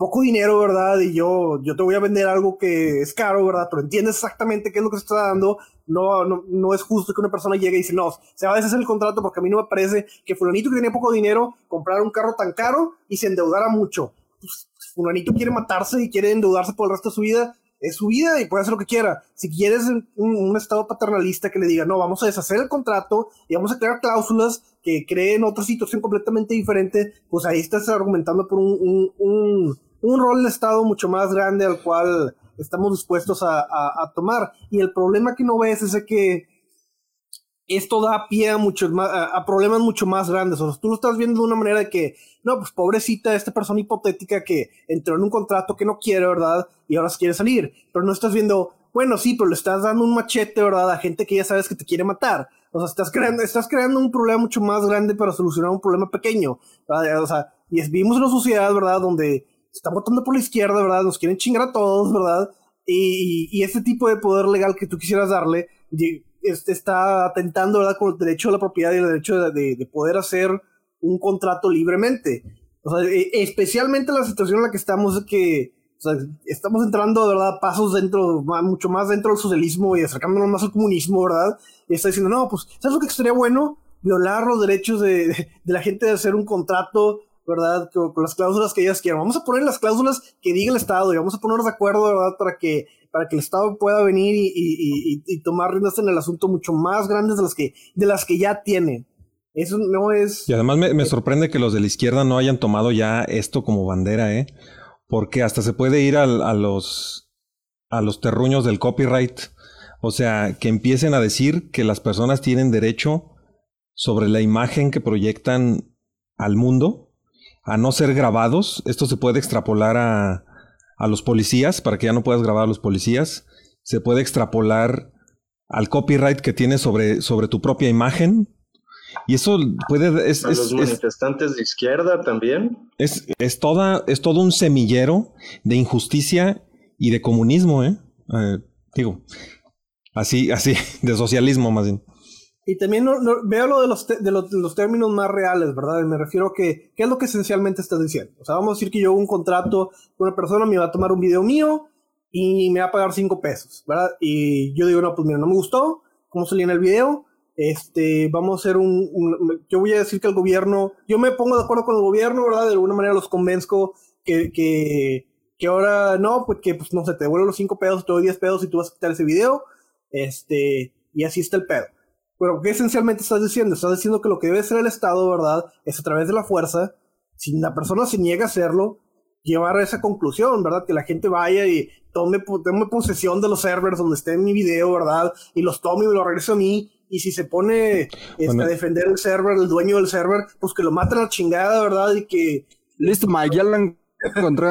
poco dinero, ¿verdad? Y yo, yo te voy a vender algo que es caro, ¿verdad? Pero entiendes exactamente qué es lo que se está dando. No, no, no es justo que una persona llegue y dice, no, se va a deshacer el contrato porque a mí no me parece que fulanito que tenía poco dinero comprara un carro tan caro y se endeudara mucho. Pues, fulanito quiere matarse y quiere endeudarse por el resto de su vida. Es su vida y puede hacer lo que quiera. Si quieres un, estado paternalista que le diga, no, vamos a deshacer el contrato y vamos a crear cláusulas que creen otra situación completamente diferente, pues ahí estás argumentando por un, un, un, un rol de Estado mucho más grande al cual estamos dispuestos a, a, a tomar. Y el problema que no ves es de que esto da pie a, muchos más, a, problemas mucho más grandes. O sea, tú lo estás viendo de una manera de que, no, pues pobrecita esta persona hipotética que entró en un contrato que no quiere, ¿verdad? Y ahora se quiere salir. Pero no estás viendo, bueno, sí, pero le estás dando un machete, ¿verdad? A gente que ya sabes que te quiere matar. O sea, estás creando, estás creando un problema mucho más grande para solucionar un problema pequeño. ¿verdad? O sea, y vivimos en una sociedad, ¿verdad? Donde se está votando por la izquierda, ¿verdad? Nos quieren chingar a todos, ¿verdad? Y, y ese tipo de poder legal que tú quisieras darle y- este, está atentando, ¿verdad? Con el derecho a la propiedad y el derecho de, de- de poder hacer un contrato libremente. O sea, e- especialmente en la situación en la que estamos, que estamos entrando, de verdad, pasos dentro, mucho más dentro del socialismo y acercándonos más al comunismo, ¿verdad? Y está diciendo, no, pues, ¿sabes lo que sería bueno? Violar los derechos de, de- de la gente de hacer un contrato, ¿verdad? Con, con las cláusulas que ellas quieran. Vamos a poner las cláusulas que diga el Estado y vamos a ponernos de acuerdo, ¿verdad? Para que, para que el Estado pueda venir y, y- y- y- y tomar riendas en el asunto mucho más grandes de las que, de las que ya tiene. Eso no es... Y además me, me sorprende que los de la izquierda no hayan tomado ya esto como bandera, ¿eh? Porque hasta se puede ir al- a, los, a los terruños del copyright. O sea, que empiecen a decir que las personas tienen derecho sobre la imagen que proyectan al mundo a no ser grabados. Esto se puede extrapolar a, a los policías para que ya no puedas grabar a los policías. Se puede extrapolar al copyright que tienes sobre, sobre tu propia imagen. Y eso puede... Es, A es- los es- manifestantes de izquierda también. es, es, toda, es todo un semillero de injusticia y de comunismo, ¿eh? Eh, digo, así, así, de socialismo más bien. Y también no, veo lo de los, de, los, términos más reales, ¿verdad? Me refiero a que, ¿qué es lo que esencialmente estás diciendo? O sea, vamos a decir que yo hago un contrato con una persona, me va a tomar un video mío y me va a pagar cinco pesos, ¿verdad? Y yo digo, no, pues mira, no me gustó, cómo salí en el video, este, vamos a hacer un, yo voy a decir que el gobierno, yo me pongo de acuerdo con el gobierno, ¿verdad? De alguna manera los convenzco que, que, que ahora no, pues que, pues no sé, te devuelvo los cinco pesos, te doy 10 pesos y tú vas a quitar ese video, este, y así está el pedo. Pero, ¿qué esencialmente estás diciendo? Estás diciendo que lo que debe hacer el Estado, ¿verdad? Es a través de la fuerza, si la persona se niega a hacerlo, llevar a esa conclusión, ¿verdad? Que la gente vaya y tome, tome posesión de los servers donde esté mi video, ¿verdad? Y los tome y me lo regrese a mí. Y si se pone este, Bueno. a defender el server, el dueño del server, pues que lo maten a la chingada, ¿verdad? Y que... Listo, Mike, ya lo encontré.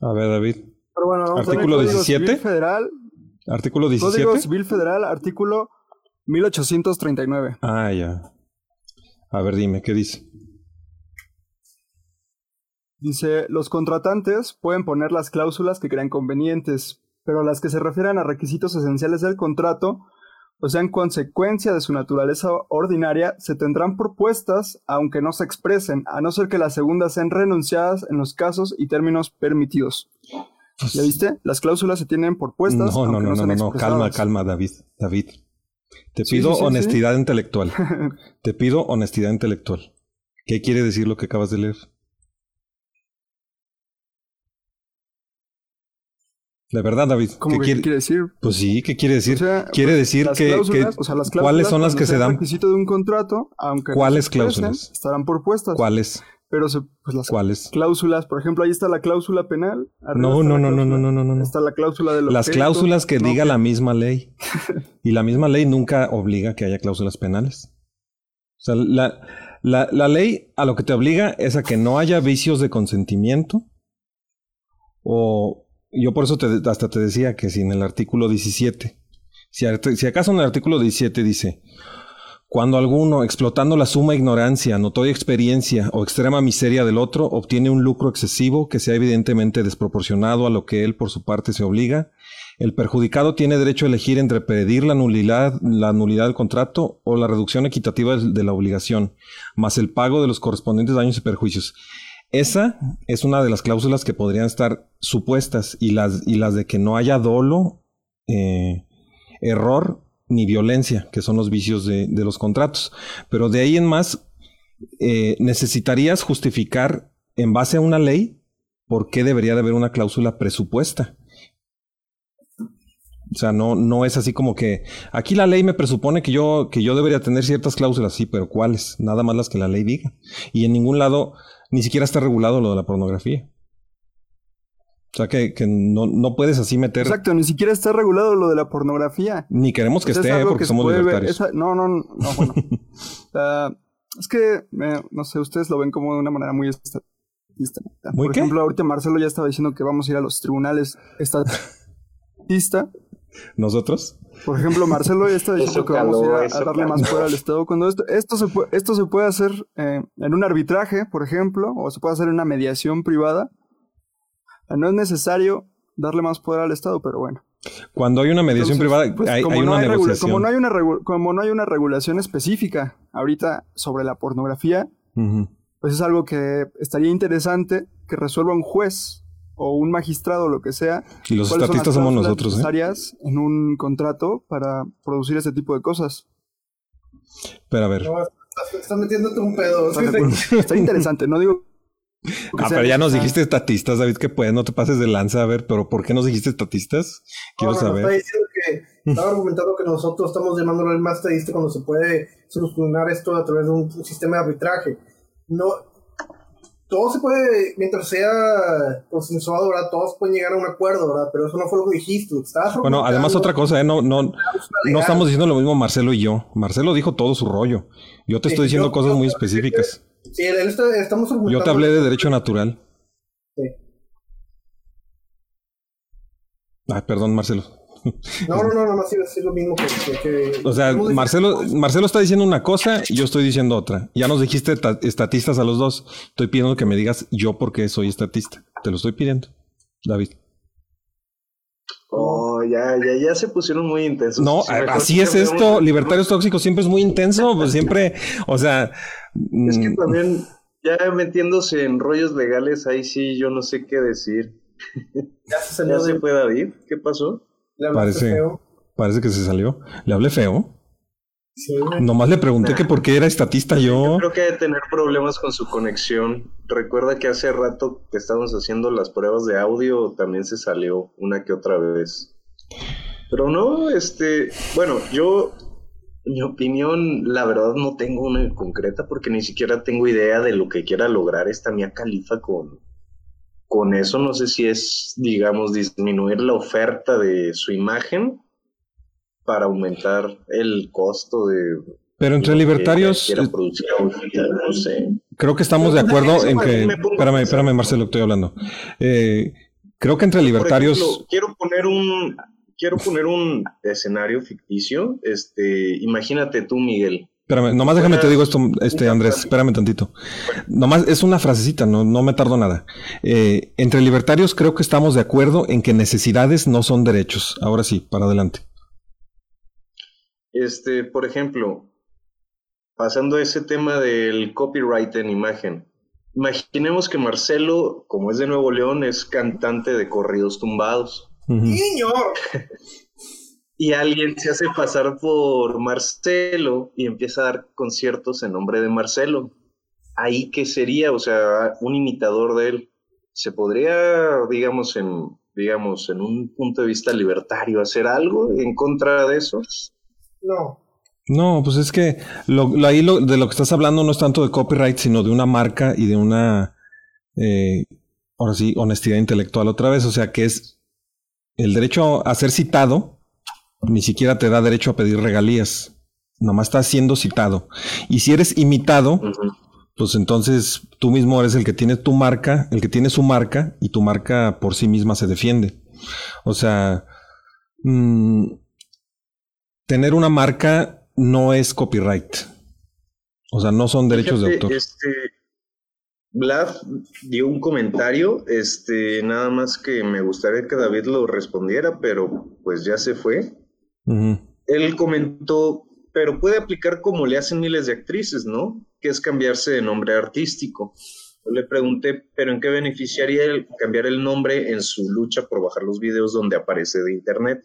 A ver, David. Pero bueno, vamos a ver. Artículo Código 17. Civil Federal, Artículo Código 17. Civil Federal, artículo 1839. Ah, ya. A ver, dime, ¿qué dice? Dice, los contratantes pueden poner las cláusulas que crean convenientes, pero las que se refieran a requisitos esenciales del contrato o sea, en consecuencia de su naturaleza ordinaria, se tendrán propuestas aunque no se expresen, a no ser que las segundas sean renunciadas en los casos y términos permitidos. Pues ¿Ya viste? Las cláusulas se tienen por puestas. No, no, aunque no, no, no, no, calma, calma, David, David. Te pido sí, sí, honestidad intelectual. Te pido honestidad intelectual. ¿Qué quiere decir lo que acabas de leer? De verdad, David. ¿Cómo ¿qué quiere? decir? Pues sí, ¿qué quiere decir? O sea, quiere pues, decir las que, cláusulas, que- o sea, las ¿cuáles son las que se dan? requisito de un contrato, aunque ¿Cuáles cláusulas? estarán por puestas. ¿Cuáles? Pero se- pues las ¿Cuáles? cláusulas, por ejemplo, ahí está la cláusula penal. No, no, no, no, no, no, no, no. Está la cláusula de los Las cláusulas que diga la misma ley. Y la misma ley nunca obliga que haya cláusulas penales. O sea, la, la, la ley a lo que te obliga es a que no haya vicios de consentimiento. O yo por eso te- hasta te decía que si en el artículo 17, si, art- si acaso en el artículo 17 dice, cuando alguno, explotando la suma ignorancia, notoria experiencia o extrema miseria del otro, obtiene un lucro excesivo que sea evidentemente desproporcionado a lo que él por su parte se obliga, el perjudicado tiene derecho a elegir entre pedir la nulidad, del contrato o la reducción equitativa de la obligación, más el pago de los correspondientes daños y perjuicios. Esa es una de las cláusulas que podrían estar supuestas y las, y las de que no haya dolo, eh, error ni violencia, que son los vicios de, los contratos. Pero de ahí en más, eh, necesitarías justificar en base a una ley por qué debería de haber una cláusula presupuesta. O sea, no, no es así como que aquí la ley me presupone que yo, que yo debería tener ciertas cláusulas, sí, pero ¿cuáles? Nada más las que la ley diga. Y en ningún lado ni siquiera está regulado lo de la pornografía. O sea que, que no, no puedes así meter, Exacto, ni siquiera está regulado lo de la pornografía. ni queremos que es esté, algo porque que somos libertarios. esa- no, no, no, no, bueno. Ah, es que, eh, no sé, ustedes lo ven como de una manera muy estatista. ¿Muy Por qué? ejemplo, ahorita Marcelo ya estaba diciendo que vamos a ir a los tribunales estatista. ¿Nosotros? Por ejemplo, Marcelo ya está diciendo que vamos a, ir a- darle más poder al Estado. Cuando esto, esto, se, puede, esto se puede hacer eh, en un arbitraje, por ejemplo, o se puede hacer en una mediación privada. No es necesario darle más poder al Estado, pero bueno. Cuando hay una mediación Entonces, privada, pues, hay, hay no una negociación. como, no hay una como no hay una regulación específica ahorita sobre la pornografía, pues es algo que estaría interesante que resuelva un juez o un magistrado o lo que sea. Y los estatistas somos nosotros, ¿eh? necesarias en un contrato para producir este tipo de cosas. Pero a ver. No, estás, estás metiéndote un pedo. ¿Estás de acuerdo? Estaría interesante, no digo... Ah, sea pero ya nos dijiste estatistas, David, que puedes, no te pases de lanza. A ver, pero ¿por qué nos dijiste estatistas? Quiero No, saber. Está diciendo que estaba argumentando que nosotros estamos llamándolo el más estadista cuando se puede solucionar esto a través de un sistema de arbitraje. No, todo se puede, mientras sea consensuado, ¿verdad? Todos pueden llegar a un acuerdo, ¿verdad? Pero eso no fue lo que dijiste. Bueno, además otra cosa, ¿eh? No, no, no estamos diciendo lo mismo Marcelo y yo. Marcelo dijo todo su rollo. Yo te estoy diciendo yo- cosas yo- muy específicas. Sí, él está- estamos. Yo te hablé de derecho natural. Sí. Ay, perdón, Marcelo. No, no, no, no, sí, es lo mismo que. que- que- O sea, Marcelo, Marcelo está diciendo una cosa y yo estoy diciendo otra. Ya nos dijiste ta- estatistas a los dos. Estoy pidiendo que me digas yo por qué soy estatista. Te lo estoy pidiendo, David. Oh, ya, ya, ya se pusieron muy intensos. No, mejor así es esto. Libertarios tóxicos siempre es muy intenso. Pues siempre, o sea. Es que mm, también, ya metiéndose en rollos legales, ahí sí yo no sé qué decir. Ya se salió ¿Ya se fue David? ¿Qué pasó? le Parece. feo. Parece que se salió. Le hablé feo. Sí. Nomás le pregunté que por qué era estatista yo. Creo que debe tener problemas con su conexión. Recuerda que hace rato que estábamos haciendo las pruebas de audio, también se salió una que otra vez. Pero no, este, bueno, yo, mi opinión, la verdad no tengo una concreta porque ni siquiera tengo idea de lo que quiera lograr esta Mia Califa con, con eso. No sé si es, digamos, disminuir la oferta de su imagen para aumentar el costo de Pero entre libertarios, producir no sé. creo que estamos de acuerdo en que. Espérame, espérame, Marcelo, estoy hablando. Eh, creo que entre libertarios. ejemplo, quiero poner un quiero poner un escenario ficticio. Este, imagínate tú, Miguel. Espérame, nomás déjame te digo esto, este Andrés, espérame tantito. Nomás es una frasecita, no, no me tardo nada. Eh, entre libertarios creo que estamos de acuerdo en que necesidades no son derechos. Ahora sí, para adelante. Este, por ejemplo, pasando a ese tema del copyright en imagen. Imaginemos que Marcelo, como es de Nuevo León, es cantante de corridos tumbados. ¡Señor! y alguien se hace pasar por Marcelo y empieza a dar conciertos en nombre de Marcelo. Ahí qué sería, o sea, un imitador de él. ¿Se podría, digamos, en, digamos, en un punto de vista libertario, hacer algo en contra de eso? No. No, pues es que lo, ahí de lo que estás hablando no es tanto de copyright, sino de una marca y de una, eh, ahora sí, honestidad intelectual otra vez. O sea, que es el derecho a ser citado, ni siquiera te da derecho a pedir regalías. Nomás estás siendo citado. Y si eres imitado, pues entonces tú mismo eres el que tiene tu marca, el que tiene su marca, y tu marca por sí misma se defiende. O sea, mm, tener una marca no es copyright. O sea, no son derechos de autor. Este, Vlad dio un comentario, este, nada más que me gustaría que David lo respondiera, pero pues ya se fue. Él comentó, pero puede aplicar como le hacen miles de actrices, ¿no? Que es cambiarse de nombre artístico. Yo le pregunté, pero ¿en qué beneficiaría el cambiar el nombre en su lucha por bajar los videos donde aparece de internet?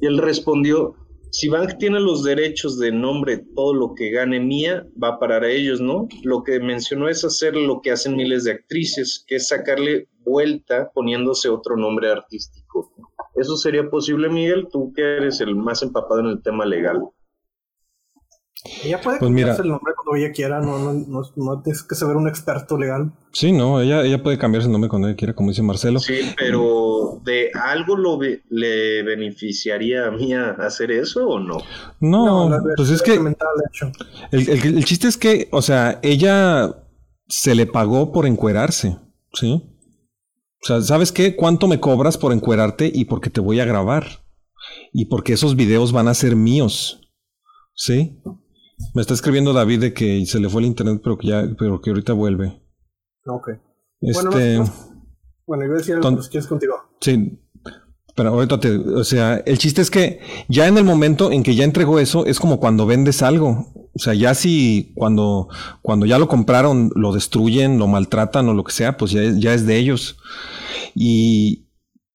Y él respondió, si Bank tiene los derechos de nombre, todo lo que gane Mía va a parar a ellos, ¿no? Lo que mencionó es hacer lo que hacen miles de actrices, que es sacarle vuelta poniéndose otro nombre artístico. ¿Eso sería posible, Miguel? Tú que eres el más empapado en el tema legal. Ella puede pues cambiarse el nombre cuando ella quiera, no, no, no, no, tienes que saber un experto legal. Sí, no, ella, ella puede cambiarse el nombre cuando ella quiera, como dice Marcelo. Sí, pero ¿de algo lo le beneficiaría a mí hacer eso o no? No, pues es que el, el, el chiste es que, o sea, ella se le pagó por encuerarse, ¿sí? O sea, ¿sabes qué? ¿Cuánto me cobras por encuerarte y porque te voy a grabar? Y porque esos videos van a ser míos. ¿Sí? Me está escribiendo David de que se le fue el internet, pero que ya, pero que ahorita vuelve. Ok. Este, bueno, iba a decir algo, quieres contigo. Sí. Pero ahorita te, o sea, el chiste es que ya en el momento en que ya entregó eso, es como cuando vendes algo. O sea, ya si cuando, cuando ya lo compraron, lo destruyen, lo maltratan o lo que sea, pues ya, ya es de ellos. Y,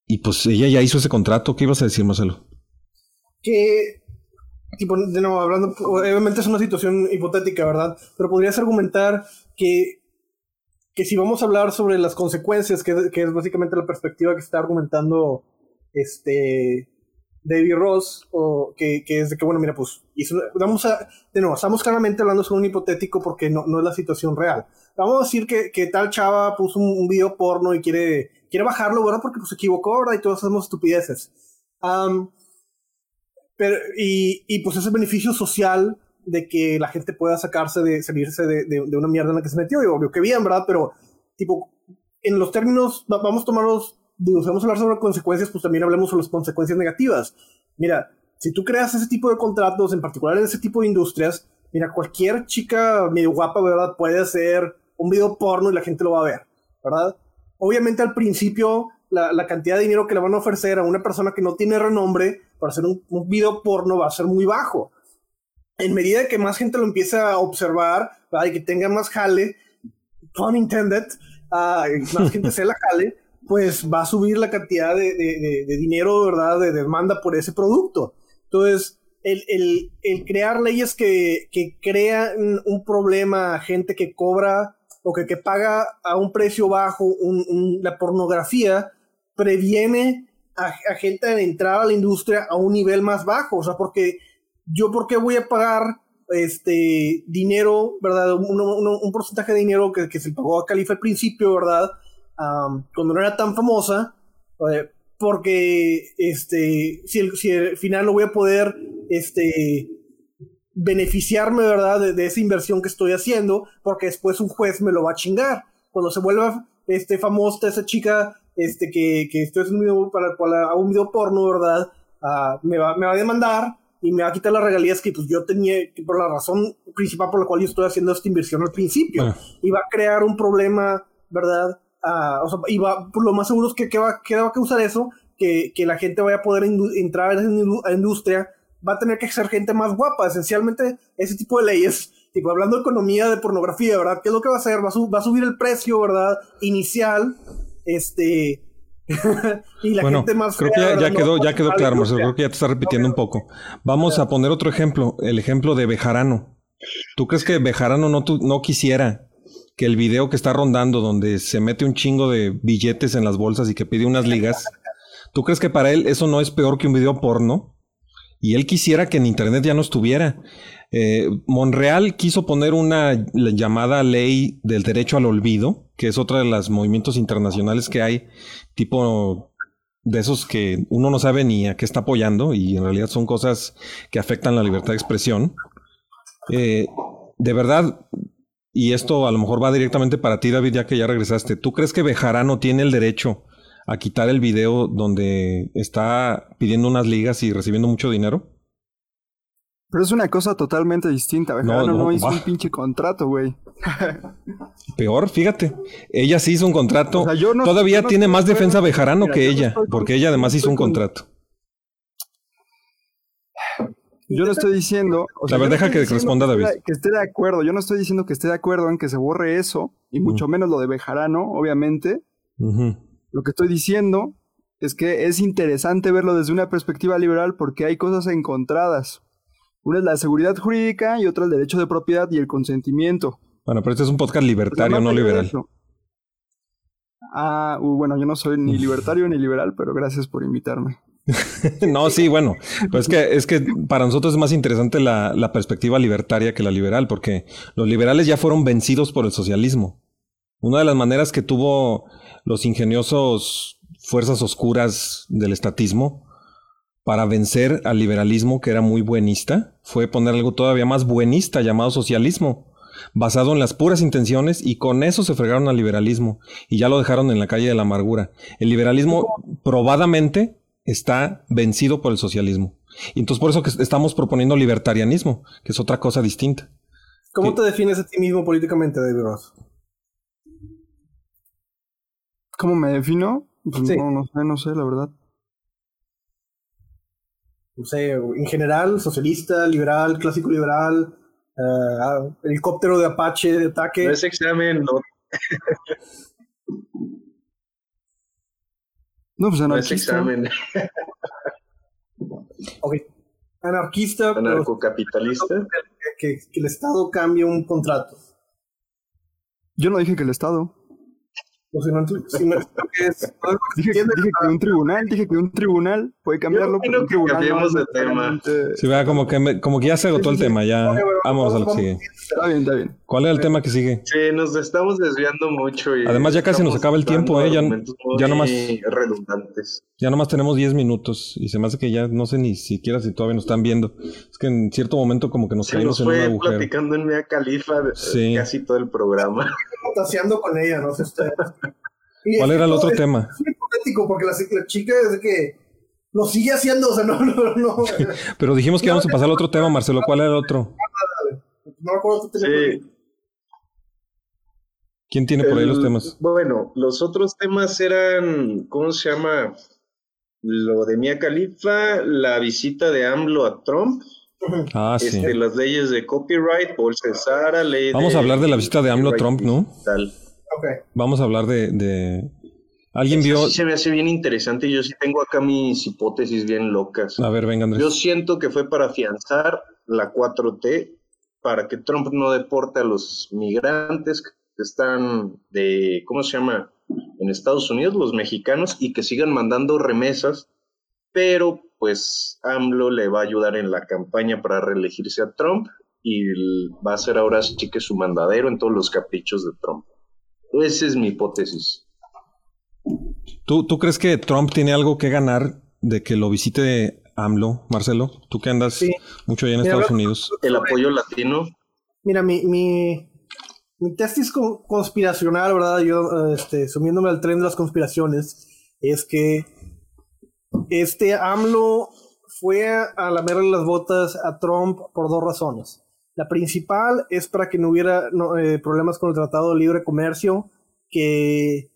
y pues ella ya hizo ese contrato. ¿Qué ibas a decir, Marcelo? Que tipo, de nuevo, hablando, obviamente es una situación hipotética, ¿verdad? Pero podrías argumentar que, que si vamos a hablar sobre las consecuencias, que, que es básicamente la perspectiva que está argumentando este David Ross, o que, que es de que, bueno, mira, pues, vamos a, de nuevo, estamos claramente hablando sobre un hipotético porque no, no es la situación real. Vamos a decir que, que tal chava puso un, video porno y quiere, quiere bajarlo, ¿verdad? Porque pues, se equivocó, ¿verdad? Y todos hacemos estupideces. Um, pero, y, y pues ese beneficio social de que la gente pueda sacarse de, salirse de, de, una mierda en la que se metió, y obvio que bien, ¿verdad? Pero, tipo, en los términos, vamos a tomarlos, digo, si vamos a hablar sobre consecuencias, pues también hablemos sobre las consecuencias negativas. Mira, si tú creas ese tipo de contratos, en particular en ese tipo de industrias, mira, cualquier chica medio guapa, ¿verdad? Puede hacer un video porno y la gente lo va a ver, ¿verdad? Obviamente al principio la, la cantidad de dinero que le van a ofrecer a una persona que no tiene renombre, para hacer un, video porno va a ser muy bajo. En medida que más gente lo empiece a observar y que tenga más jale, pun intended, uh, más gente se la jale, pues va a subir la cantidad de, de, de, dinero, ¿verdad?, de demanda por ese producto. Entonces, el, el, el crear leyes que, que, crean un problema a gente que cobra o que, que paga a un precio bajo un, la pornografía previene a, gente de entrar a la industria a un nivel más bajo. O sea, porque yo, ¿por qué voy a pagar este dinero, verdad? Un, porcentaje de dinero que, que, se pagó a Califa al principio, ¿verdad? cuando no era tan famosa. Eh, porque este, si, el, si al final no voy a poder este, beneficiarme, ¿verdad? De, de, esa inversión que estoy haciendo, porque después un juez me lo va a chingar. Cuando se vuelva este, famosa esa chica este, que, que estoy haciendo para, para, un video porno, ¿verdad? Uh, me, va, me va a demandar y me va a quitar las regalías que pues yo tenía, por la razón principal por la cual yo estoy haciendo esta inversión al principio. Ah. Y va a crear un problema, ¿verdad? Uh, o sea, y va, por lo más seguro es que, que, va, que va a causar eso, que, que la gente vaya a poder entrar a esa industria va a tener que ser gente más guapa. Esencialmente, ese tipo de leyes, tipo hablando de economía de pornografía, ¿verdad? ¿Qué es lo que va a hacer? Va a, va a subir el precio, ¿verdad? Inicial, este. y la bueno, gente más creo que ya, quedó, No, ya quedó claro, Marcelo. Creo que ya te estás repitiendo un poco. Vamos a poner otro ejemplo, el ejemplo de Bejarano. ¿Tú crees que Bejarano no, tu- no quisiera que el video que está rondando, donde se mete un chingo de billetes en las bolsas y que pide unas ligas, ¿tú crees que para él eso no es peor que un video porno? Y él quisiera que en Internet ya no estuviera. Eh, Monreal quiso poner una la llamada ley del derecho al olvido, que es otra de los movimientos internacionales que hay, tipo de esos que uno no sabe ni a qué está apoyando y en realidad son cosas que afectan la libertad de expresión. Eh, de verdad, y esto a lo mejor va directamente para ti, David, ya que ya regresaste, ¿tú crees que Bejarano tiene el derecho a quitar el video donde está pidiendo unas ligas y recibiendo mucho dinero? Pero es una cosa totalmente distinta. Bejarano no, no, hizo bah. un pinche contrato, güey. Peor, fíjate. Ella sí hizo un contrato. O sea, yo no- Todavía yo no tiene más defensa Bejarano Mira, que ella, estoy porque ella además hizo un contrato. Yo no estoy diciendo. O deja estoy que responda David. Que esté de acuerdo. Yo no estoy diciendo que esté de acuerdo en que se borre eso, y mucho menos lo de Bejarano, obviamente. Ujú. Lo que estoy diciendo es que es interesante verlo desde una perspectiva liberal porque hay cosas encontradas. Una es la seguridad jurídica y otra el derecho de propiedad y el consentimiento. Bueno, pero este es un podcast sea, libertario, no liberal. Ah, uh, bueno, yo no soy ni libertario ni liberal, pero gracias por invitarme. No, sí, bueno, pues es que, es que para nosotros es más interesante la, la perspectiva libertaria que la liberal, porque los liberales ya fueron vencidos por el socialismo. Una de las maneras que tuvo los ingeniosos fuerzas oscuras del estatismo para vencer al liberalismo, que era muy buenista, fue poner algo todavía más buenista llamado socialismo, basado en las puras intenciones, y con eso se fregaron al liberalismo, y ya lo dejaron en la calle de la amargura. El liberalismo probadamente está vencido por el socialismo. Y entonces por eso que estamos proponiendo libertarianismo, que es otra cosa distinta. ¿Cómo te defines a ti mismo políticamente, David Ross? ¿Cómo me defino? Pues Sí. no, no sé, no sé, la verdad. No sé, en general, socialista, liberal, clásico liberal, eh, helicóptero de Apache de ataque. No es examen, no, No, pues no es anarquista. examen. Ok. Anarquista, Anarcocapitalista. que, que el Estado cambie un contrato. Yo no dije que el Estado. O si no, si no- que es- Dije, dije que un tribunal, dije que un tribunal puede cambiarlo, que tribunal no cambiemos es de tema. Si vea como que, me- como que ya se agotó el tema, ya bueno, vamos a lo que sigue. Está bien, está bien. ¿Cuál era el tema que sigue? Sí, nos estamos desviando mucho. Y Además, ya casi nos acaba el tiempo, ¿eh? Ya- ya nomás- redundantes. Ya nomás tenemos 10 minutos y se me hace que ya no sé ni siquiera si todavía nos están viendo. Es que en cierto momento como que nos Se caímos nos en un fue agujero. platicando en Mea Califa Sí. casi todo el programa. taseando con ella, no sé ustedes. Y ¿Cuál es era el que otro tema? Es muy hipotético porque la, la chica es de que lo sigue haciendo, o sea, no, no, no. Pero dijimos que íbamos a pasar al otro tema, Marcelo. ¿Cuál era el otro? No tu teléfono. Sí. ¿Quién tiene por ahí los temas? Bueno, los otros temas eran, ¿cómo se llama? Lo de Mia Khalifa, la visita de AMLO a Trump, Ah, sí. este, las leyes de copyright, Bolsa Sara, ley Vamos a hablar de la visita de AMLO a Trump, ¿no? Tal. Ok. Vamos a hablar de... de... ¿Alguien Eso vio...? sí se me hace bien interesante. Yo sí tengo acá mis hipótesis bien locas. A ver, venga, Andrés. Yo siento que fue para afianzar la 4T, para que Trump no deporte a los migrantes que están de, ¿cómo se llama? En Estados Unidos, los mexicanos, y que sigan mandando remesas, pero pues AMLO le va a ayudar en la campaña para reelegirse a Trump y va a ser ahora sí que su mandadero en todos los caprichos de Trump. Esa es mi hipótesis. ¿Tú, ¿Tú crees que Trump tiene algo que ganar de que lo visite AMLO, Marcelo? Tú que andas Sí. mucho allá en Mira, Estados Unidos. El apoyo latino. Mira, mi, mi, mi tesis con- conspiracional, ¿verdad? Yo, este, sumiéndome al tren de las conspiraciones, es que este AMLO fue a lamerle las botas a Trump por dos razones. La principal es para que no hubiera no, eh, problemas con el Tratado de Libre Comercio, que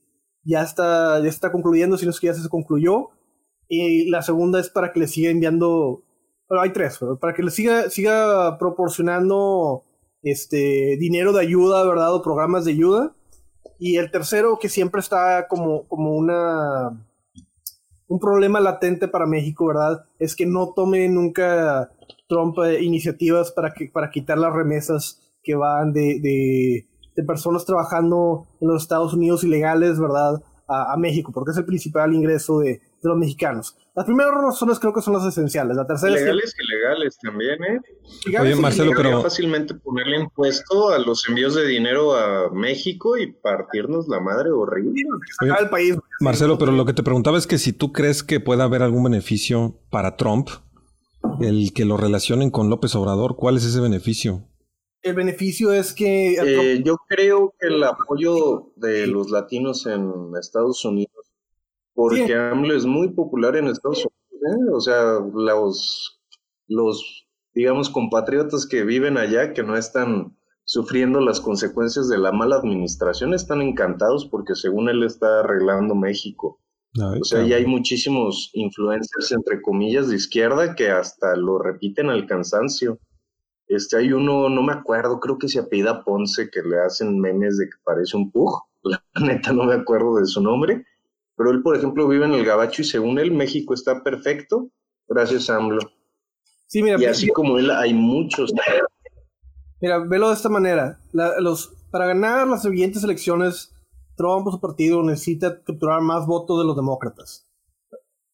ya está, ya está concluyendo, si no es que ya se concluyó. Y la segunda es para que le siga enviando hay tres, para que le siga, siga proporcionando este dinero de ayuda, ¿verdad? O programas de ayuda. Y el tercero, que siempre está como, como una un problema latente para México, ¿verdad? Es que no tome nunca Trump eh, iniciativas para, que, para quitar las remesas que van de, de, de, personas trabajando en los Estados Unidos ilegales, ¿verdad? A, a México, porque es el principal ingreso de, de, los mexicanos. Las primeras razones creo que son las esenciales. La tercera Legales es que, y legales también, ¿eh? Oye, Marcelo, pero... fácilmente ponerle impuesto a los envíos de dinero a México y partirnos la madre horrible. Oye, el país. Marcelo, pero lo que te preguntaba es que si tú crees que pueda haber algún beneficio para Trump, el que lo relacionen con López Obrador, ¿cuál es ese beneficio? El beneficio es que... Eh, yo creo que el apoyo de los latinos en Estados Unidos, porque sí. AMLO es muy popular en Estados Unidos, ¿eh? o sea, los, los, digamos, compatriotas que viven allá, que no están sufriendo las consecuencias de la mala administración, están encantados porque según él está arreglando México. Ay, o sea, ya hay muchísimos influencers, entre comillas, de izquierda que hasta lo repiten al cansancio. Este, hay uno, no me acuerdo, creo que se apellida Ponce, que le hacen memes de que parece un pug. La neta no me acuerdo de su nombre. Pero él, por ejemplo, vive en el Gabacho y según él, México está perfecto gracias a AMLO. Sí, mira, y así como él, hay muchos. Mira, velo de esta manera. La, los, para ganar las siguientes elecciones, Trump o su partido necesita capturar más votos de los demócratas.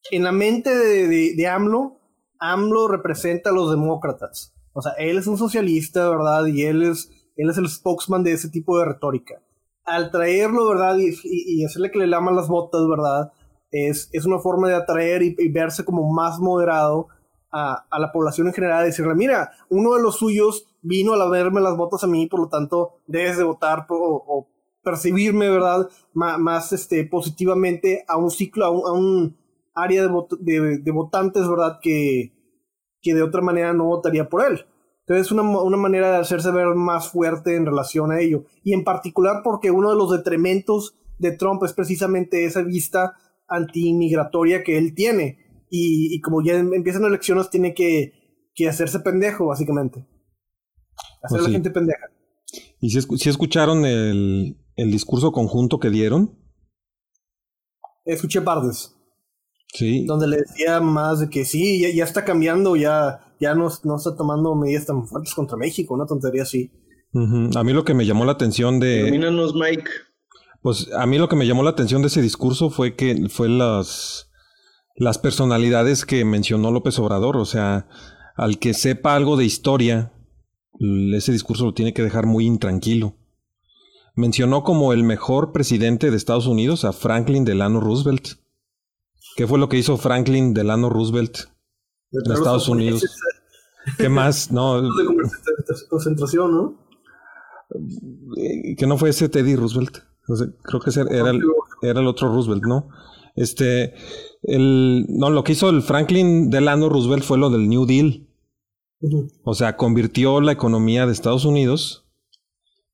En la mente de, de, de AMLO, AMLO representa a los demócratas. O sea, él es un socialista, ¿verdad? Y él es, él es el spokesman de ese tipo de retórica. Al traerlo, ¿verdad? Y, hacerle que le laman las botas, ¿verdad? Es, es una forma de atraer y, verse como más moderado a, a, la población en general. Decirle, mira, uno de los suyos vino a verme las botas a mí, por lo tanto, debes de votar o, percibirme, ¿verdad? Más, este, positivamente a un ciclo, a un, área de votantes, ¿verdad? Que, que de otra manera no votaría por él. Entonces es una, una, manera de hacerse ver más fuerte en relación a ello. Y en particular porque uno de los detrementos de Trump es precisamente esa vista anti-inmigratoria que él tiene. Y, y, como ya empiezan elecciones, tiene que, que hacerse pendejo, básicamente. Hacer pues a la sí. gente pendeja. ¿Y si, si escucharon el, el, discurso conjunto que dieron? Escuché partes. Sí. Donde le decía más de que sí, ya, ya está cambiando, ya, ya no, no, está tomando medidas tan fuertes contra México, una tontería así. Uh -huh. A mí lo que me llamó la atención de. Ilumínanos, Mike. Pues a mí lo que me llamó la atención de ese discurso fue que fue las, las personalidades que mencionó López Obrador. O sea, al que sepa algo de historia, ese discurso lo tiene que dejar muy intranquilo. Mencionó como el mejor presidente de Estados Unidos a Franklin Delano Roosevelt. ¿Qué fue lo que hizo Franklin Delano Roosevelt en Estados Unidos? ¿Qué más? No. Concentración, ¿no? Que no fue ese Teddy Roosevelt. creo que ese era, el, era el otro Roosevelt, ¿no? Este, el, no, lo que hizo el Franklin Delano Roosevelt fue lo del New Deal. Uh -huh. O sea, convirtió la economía de Estados Unidos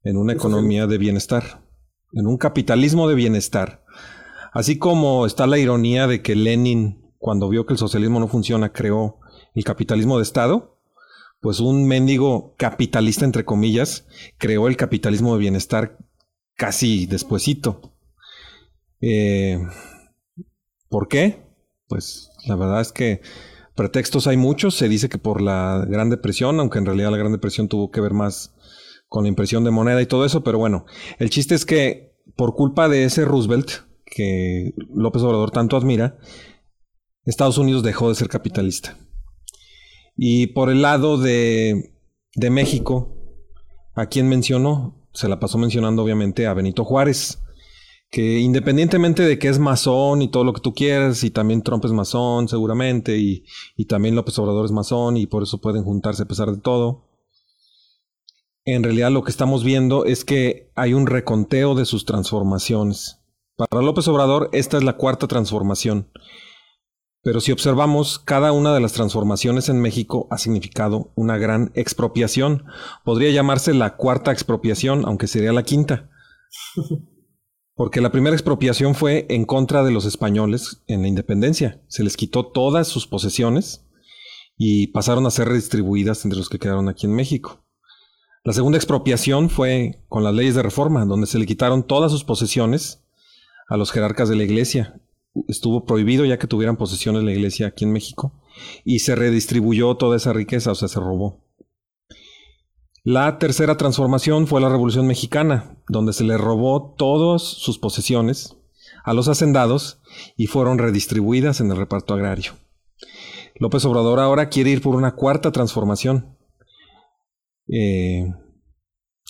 en una economía de bienestar, en un capitalismo de bienestar. Así como está la ironía de que Lenin, cuando vio que el socialismo no funciona, creó el capitalismo de Estado, pues un mendigo capitalista, entre comillas, creó el capitalismo de bienestar casi despuesito. Eh, ¿Por qué? Pues la verdad es que pretextos hay muchos. Se dice que por la Gran Depresión, aunque en realidad la Gran Depresión tuvo que ver más con la impresión de moneda y todo eso, pero bueno, el chiste es que por culpa de ese Roosevelt, que López Obrador tanto admira, Estados Unidos dejó de ser capitalista. Y por el lado de, de México, ¿a quién mencionó? Se la pasó mencionando obviamente a Benito Juárez, que independientemente de que es masón y todo lo que tú quieras, y también Trump es masón seguramente, y, y también López Obrador es masón, y por eso pueden juntarse a pesar de todo, en realidad lo que estamos viendo es que hay un reconteo de sus transformaciones. Para López Obrador, esta es la cuarta transformación. Pero si observamos, cada una de las transformaciones en México ha significado una gran expropiación. Podría llamarse la cuarta expropiación, aunque sería la quinta. Porque la primera expropiación fue en contra de los españoles en la independencia. Se les quitó todas sus posesiones y pasaron a ser redistribuidas entre los que quedaron aquí en México. La segunda expropiación fue con las leyes de reforma, donde se le quitaron todas sus posesiones a los jerarcas de la iglesia. Estuvo prohibido ya que tuvieran posesiones la iglesia aquí en México y se redistribuyó toda esa riqueza, o sea, se robó. La tercera transformación fue la Revolución Mexicana, donde se le robó todas sus posesiones a los hacendados y fueron redistribuidas en el reparto agrario. López Obrador ahora quiere ir por una cuarta transformación. Eh,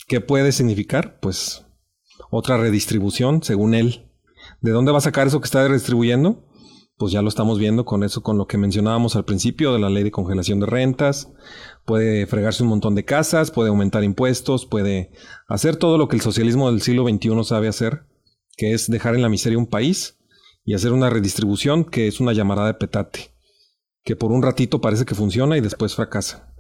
¿Qué puede significar? Pues otra redistribución, según él. ¿De dónde va a sacar eso que está redistribuyendo? Pues ya lo estamos viendo con eso, con lo que mencionábamos al principio de la ley de congelación de rentas. Puede fregarse un montón de casas, puede aumentar impuestos, puede hacer todo lo que el socialismo del siglo XXI sabe hacer, que es dejar en la miseria un país y hacer una redistribución que es una llamada de petate que por un ratito parece que funciona y después fracasa.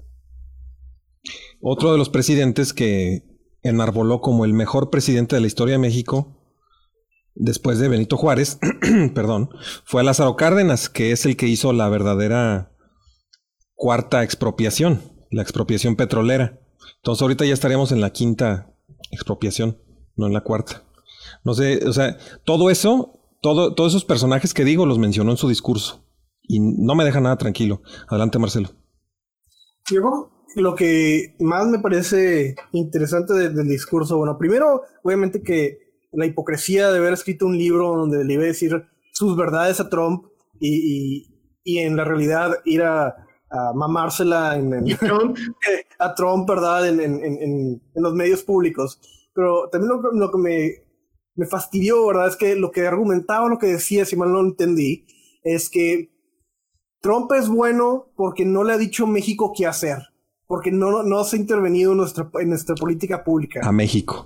Otro de los presidentes que enarboló como el mejor presidente de la historia de México, después de Benito Juárez, perdón, fue Lázaro Cárdenas, que es el que hizo la verdadera cuarta expropiación, la expropiación petrolera. Entonces ahorita ya estaríamos en la quinta expropiación, no en la cuarta. No sé, o sea, todo eso, todo, todos esos personajes que digo los mencionó en su discurso y no me deja nada tranquilo. Adelante, Marcelo. Yo lo que más me parece interesante del discurso, bueno, primero, obviamente que la hipocresía de haber escrito un libro donde le iba a decir sus verdades a Trump y, en la realidad ir a, mamársela en, a Trump, ¿verdad? En, los medios públicos. Pero también lo, que me, me fastidió, ¿verdad? Es que lo que argumentaba, lo que decía, si mal no entendí, es que Trump es bueno porque no le ha dicho México qué hacer, porque no, no se ha intervenido en nuestra, en nuestra política pública. A México.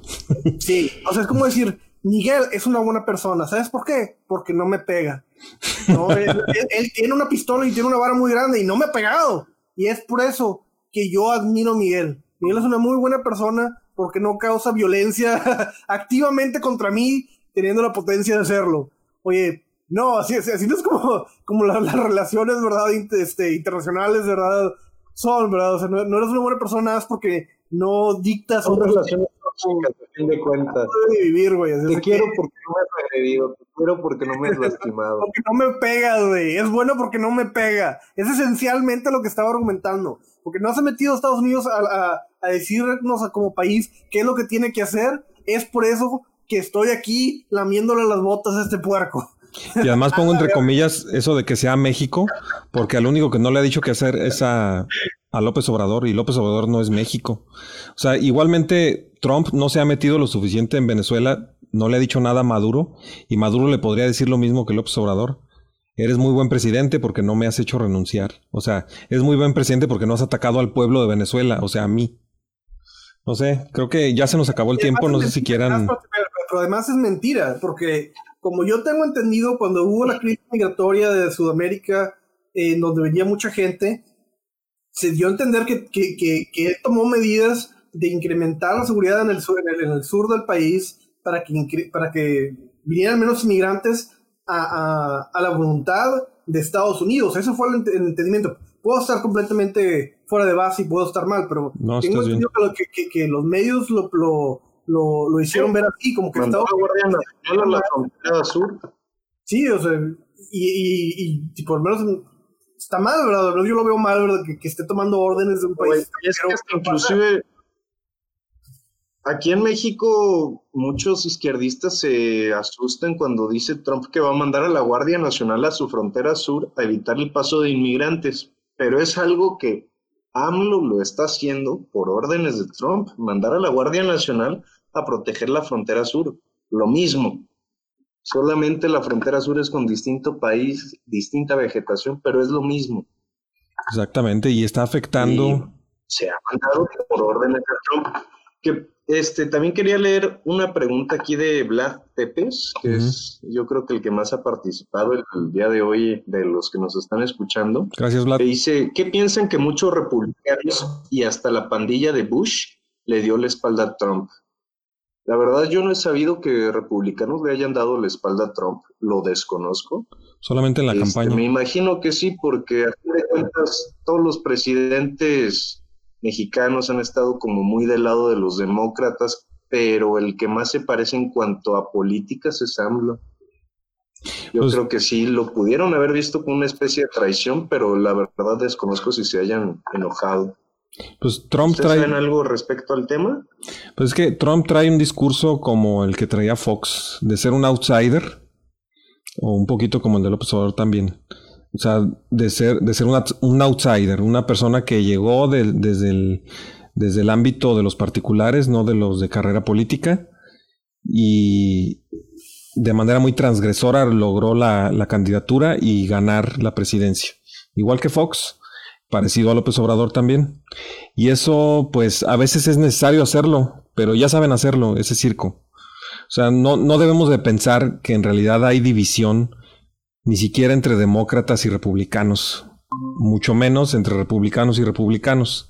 Sí, o sea, es como decir, Miguel es una buena persona, ¿sabes por qué? Porque no me pega. él, tiene una pistola y tiene una vara muy grande y no me ha pegado. Y es por eso que yo admiro a Miguel. Miguel es una muy buena persona porque no causa violencia activamente contra mí teniendo la potencia de hacerlo. Oye, no, así, así no es como, como las, relaciones, ¿verdad? Este, internacionales, ¿verdad? Son, ¿verdad? O sea, no, eres una buena persona más porque no dictas... Son relaciones tóxicas, a fin de cuentas. No vivir, güey. Te quiero porque no me has agredido, te quiero porque no me has lastimado. porque no me pegas, güey. Es bueno porque no me pega. Es esencialmente lo que estaba argumentando. Porque no se ha metido a Estados Unidos a, a, a decirnos a como país qué es lo que tiene que hacer. Es por eso que estoy aquí lamiéndole las botas a este puerco. Y además pongo entre comillas eso de que sea México, porque al único que no le ha dicho que hacer es a, López Obrador, y López Obrador no es México. O sea, igualmente Trump no se ha metido lo suficiente en Venezuela, no le ha dicho nada a Maduro, y Maduro le podría decir lo mismo que López Obrador. Eres muy buen presidente porque no me has hecho renunciar. O sea, eres muy buen presidente porque no has atacado al pueblo de Venezuela, o sea, a mí. No sé, creo que ya se nos acabó el tiempo, no sé si quieran... Pero además es mentira, porque como yo tengo entendido, cuando hubo la crisis migratoria de Sudamérica, en donde venía mucha gente, se dio a entender que, que, que, él tomó medidas de incrementar la seguridad en el sur, en el, sur del país para que, para que vinieran menos inmigrantes a, a, la voluntad de Estados Unidos. Eso fue el, entendimiento. Puedo estar completamente fuera de base y puedo estar mal, pero tengo entendido que, que, los medios lo, lo lo, lo hicieron ver así, como que estaba... Guardia Nacional a la frontera sur. Sí, o sea, y, y, por lo menos está mal, ¿verdad? Yo lo veo mal, ¿verdad? Que, que esté tomando órdenes de un país. es que inclusive aquí en México muchos izquierdistas se asustan cuando dice Trump que va a mandar a la Guardia Nacional a su frontera sur a evitar el paso de inmigrantes, pero es algo que AMLO lo está haciendo por órdenes de Trump, mandar a la Guardia Nacional a proteger la frontera sur. Lo mismo. Solamente la frontera sur es con distinto país, distinta vegetación, pero es lo mismo. Exactamente, y está afectando. se ha mandado por órdenes de Trump. Que este, también quería leer una pregunta aquí de Vlad Tepes, que es yo creo que el que más ha participado el, día de hoy de los que nos están escuchando. Gracias, Vlad. Que dice, ¿qué piensan que muchos republicanos y hasta la pandilla de Bush le dio la espalda a Trump? La verdad yo no he sabido que republicanos le hayan dado la espalda a Trump, lo desconozco. Solamente en la Este, campaña. Me imagino que sí, porque a fin de cuentas todos los presidentes mexicanos han estado como muy del lado de los demócratas, pero el que más se parece en cuanto a políticas es AMLO. Yo Pues- creo que sí lo pudieron haber visto como una especie de traición, pero la verdad desconozco si se hayan enojado. Pues Trump ¿Ustedes trae. saben algo respecto al tema? Pues es que Trump trae un discurso como el que traía Fox, de ser un outsider, o un poquito como el de López Obrador también. O sea, de ser, de ser una- un outsider, una persona que llegó desde, el, desde el ámbito de los particulares, no de los de carrera política, y de manera muy transgresora logró la, la candidatura y ganar la presidencia. Igual que Fox, parecido a López Obrador también. Y eso, pues, a veces es necesario hacerlo, pero ya saben hacerlo, ese circo. O sea, no, no debemos de pensar que en realidad hay división ni siquiera entre demócratas y republicanos, mucho menos entre republicanos y republicanos.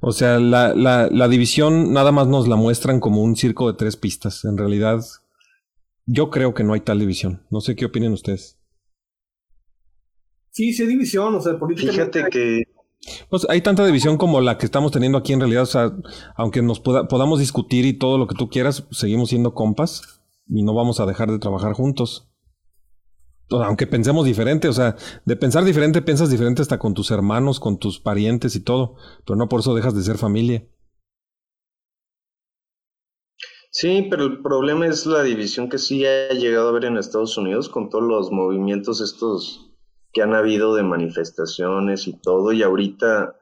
O sea, la, la, la división nada más nos la muestran como un circo de tres pistas. En realidad, yo creo que no hay tal división. No sé qué opinan ustedes. Sí, sí hay división, o sea, políticamente. Fíjate que Pues hay tanta división como la que estamos teniendo aquí en realidad. O sea, aunque nos podamos discutir y todo lo que tú quieras, seguimos siendo compas y no vamos a dejar de trabajar juntos. O sea, aunque pensemos diferente, o sea, de pensar diferente, piensas diferente hasta con tus hermanos, con tus parientes y todo, pero no por eso dejas de ser familia. Sí, pero el problema es la división que sí ha llegado a haber en Estados Unidos con todos los movimientos estos que han habido de manifestaciones y todo, y ahorita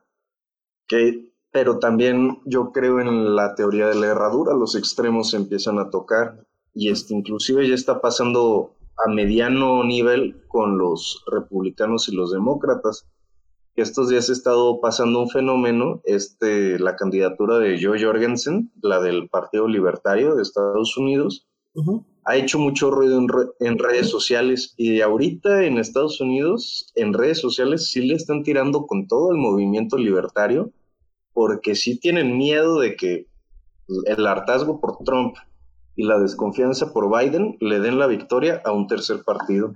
que, pero también yo creo en la teoría de la herradura, los extremos se empiezan a tocar, y este inclusive ya está pasando a mediano nivel con los republicanos y los demócratas. Estos días ha estado pasando un fenómeno, este, la candidatura de Joe Jorgensen, la del Partido Libertario de Estados Unidos. Ha hecho mucho ruido en, re- en redes sociales y ahorita en Estados Unidos, en redes sociales sí le están tirando con todo el movimiento libertario, porque sí tienen miedo de que el hartazgo por Trump y la desconfianza por Biden le den la victoria a un tercer partido.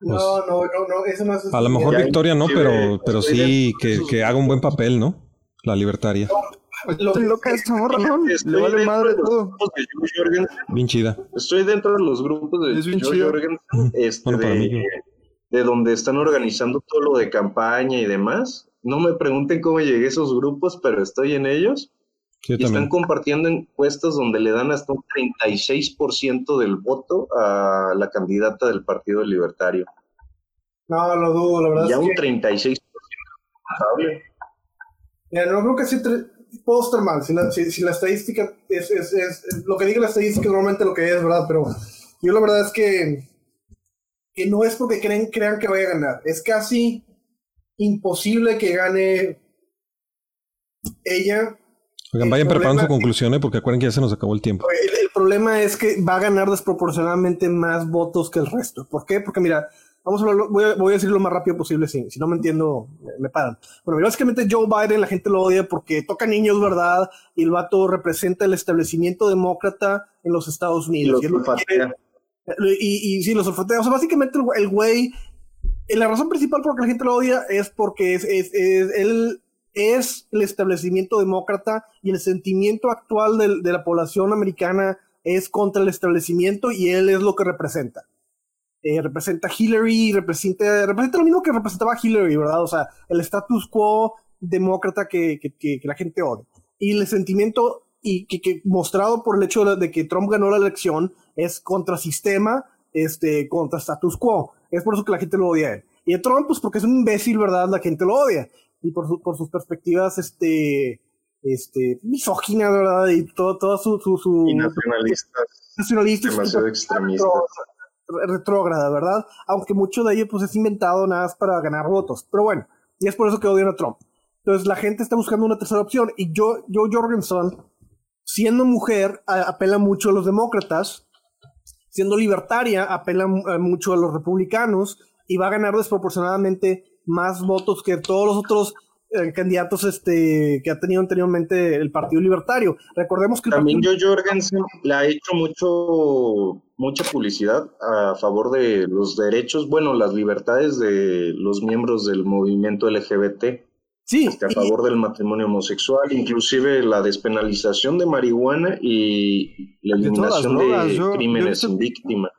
No, no, no, no, eso no es. Pues, A lo mejor victoria no, pero, pero sí que, que haga un buen papel, ¿no? La libertaria. Lo- Estoy loca esa morra, ¿no? Le vale dentro madre de los todo. grupos de. Bien chida. Estoy dentro de los grupos de Es. Jorgensen, este, Bueno, para de, mí, yo. de donde están organizando todo lo de campaña y demás. No me pregunten cómo llegué a esos grupos, pero estoy en ellos. Yo y están compartiendo encuestas donde le dan hasta un 36% del voto a la candidata del Partido Libertario. No, lo dudo, la verdad Ya es un que. 36% favorable. Mira, no creo que sí puedo estar mal. Si la, si, si la estadística es, es, es, es- Lo que diga la estadística es normalmente lo que es, ¿verdad? Pero yo la verdad es que. Que no es porque creen, crean que vaya a ganar. Es casi imposible que gane ella. Oigan, vayan preparando su conclusión, ¿eh? porque acuerden que ya se nos acabó el tiempo. El, el problema es que va a ganar desproporcionalmente más votos que el resto. ¿Por qué? Porque mira, vamos a hablarlo- voy a, voy a decir lo más rápido posible, si, si no me entiendo, me, me paran. Bueno, básicamente Joe Biden la gente lo odia porque toca niños, ¿verdad? Y el vato representa el establecimiento demócrata en los Estados Unidos. los Y es lo que quiere- olfatea. y, y sí, los olfatea. O sea, básicamente el güey- eh, la razón principal por la que la gente lo odia es porque es, es, es- él es el establecimiento demócrata y el sentimiento actual de, la población americana es contra el establecimiento y él es lo que representa. Eh, representa Hillary, representa, representa lo mismo que representaba Hillary, ¿verdad? O sea, el status quo demócrata que, que, que- que la gente odia. Y el sentimiento y que, que mostrado por el hecho de, que Trump ganó la elección es contra sistema, este, contra status quo. Es por eso que la gente lo odia a él. Y a Trump, pues porque es un imbécil, ¿verdad? La gente lo odia. Y por, su- por sus perspectivas, este, este, misóginas, ¿verdad? Y todo, todo su, su, su Y nacionalistas nacionalista, su- demasiado extremistas. Re- retrógrada, ¿verdad? Aunque mucho de ello pues es inventado nada para ganar votos. Pero bueno, y es por eso que odian a Trump. Entonces la gente está buscando una tercera opción y yo, yo Jorgensen, siendo mujer, apela mucho a los demócratas, siendo libertaria, apela a mucho a los republicanos y va a ganar desproporcionadamente más votos que todos los otros eh, candidatos este, que ha tenido anteriormente el Partido Libertario. Recordemos que... También Joe Jorgensen le ha hecho mucho, mucha publicidad a favor de los derechos, bueno, las libertades de los miembros del movimiento LGBT. Sí. Este, a favor del matrimonio homosexual, inclusive la despenalización de marihuana y la eliminación de, crímenes sin víctima.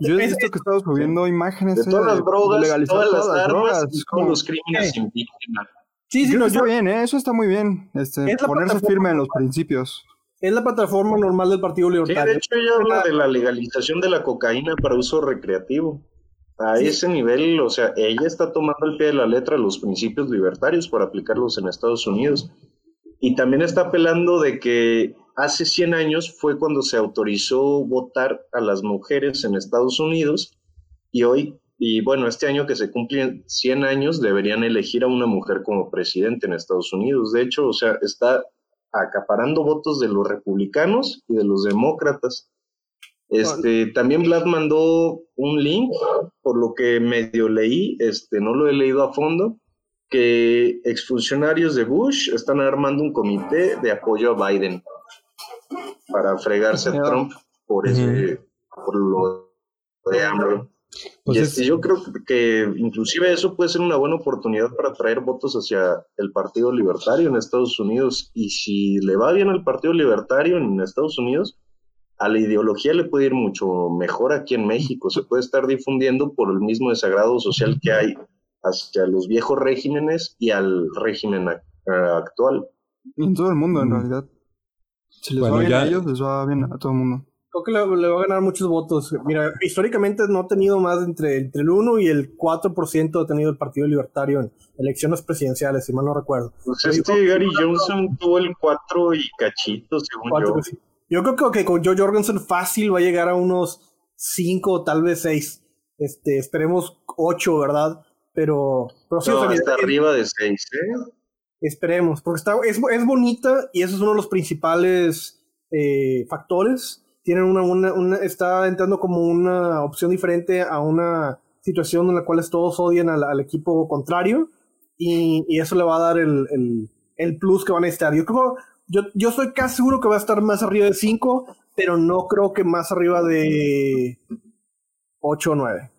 Yo he visto que estaba subiendo imágenes de todas las drogas, de todas las todas armas todos los crímenes sin víctima. Sí, sí, Yo no, está yo- bien, ¿eh? Eso está muy bien. Este, Es ponerse firme en los principios. es la plataforma normal del Partido Sí, Libertario. de hecho ella habla de la legalización de la cocaína para uso recreativo. A Sí. ese nivel, o sea, ella está tomando al pie de la letra los principios libertarios para aplicarlos en Estados Unidos. Y también está apelando de que hace 100 años fue cuando se autorizó votar a las mujeres en Estados Unidos y hoy, y bueno, este año que se cumplen 100 años, deberían elegir a una mujer como presidente en Estados Unidos. De hecho, o sea, está acaparando votos de los republicanos y de los demócratas. Este, también Vlad mandó un link, por lo que medio leí, este, no lo he leído a fondo, que exfuncionarios de Bush están armando un comité de apoyo a Biden para fregarse a. Trump por ese, por lo de AMLO. Pues y es- este, yo creo que inclusive eso puede ser una buena oportunidad para traer votos hacia el Partido Libertario en Estados Unidos. Y si le va bien al Partido Libertario en Estados Unidos, a la ideología le puede ir mucho mejor aquí en México. Se puede estar difundiendo por el mismo desagrado social que hay hacia los viejos regímenes y al régimen eh, actual. En todo el mundo, en Mm. realidad. Si les Bueno, va bien ya- a ellos, les va bien a todo el mundo. Creo que le, le va a ganar muchos votos. Mira, históricamente no ha tenido más entre, entre el 1 y el 4% ha tenido el Partido Libertario en elecciones presidenciales, si mal no recuerdo. Pues este Gary Johnson tuvo el 4 y cachito, según Cuatro yo. que sí. Yo creo que con Joe Jorgensen fácil va a llegar a unos 5 o tal vez 6. Este, esperemos 8, ¿verdad? Pero, pero sí, o No, sea, hasta mira, arriba de 6, ¿eh? Esperemos, porque está, es, es bonita y eso es uno de los principales eh, factores. Tienen una, una, una- está entrando como una opción diferente a una situación en la cual todos odian al, al equipo contrario y, y eso le va a dar el, el, el plus que van a necesitar. Yo creo, yo, yo estoy casi seguro que va a estar más arriba de 5, pero no creo que más arriba de 8 o 9.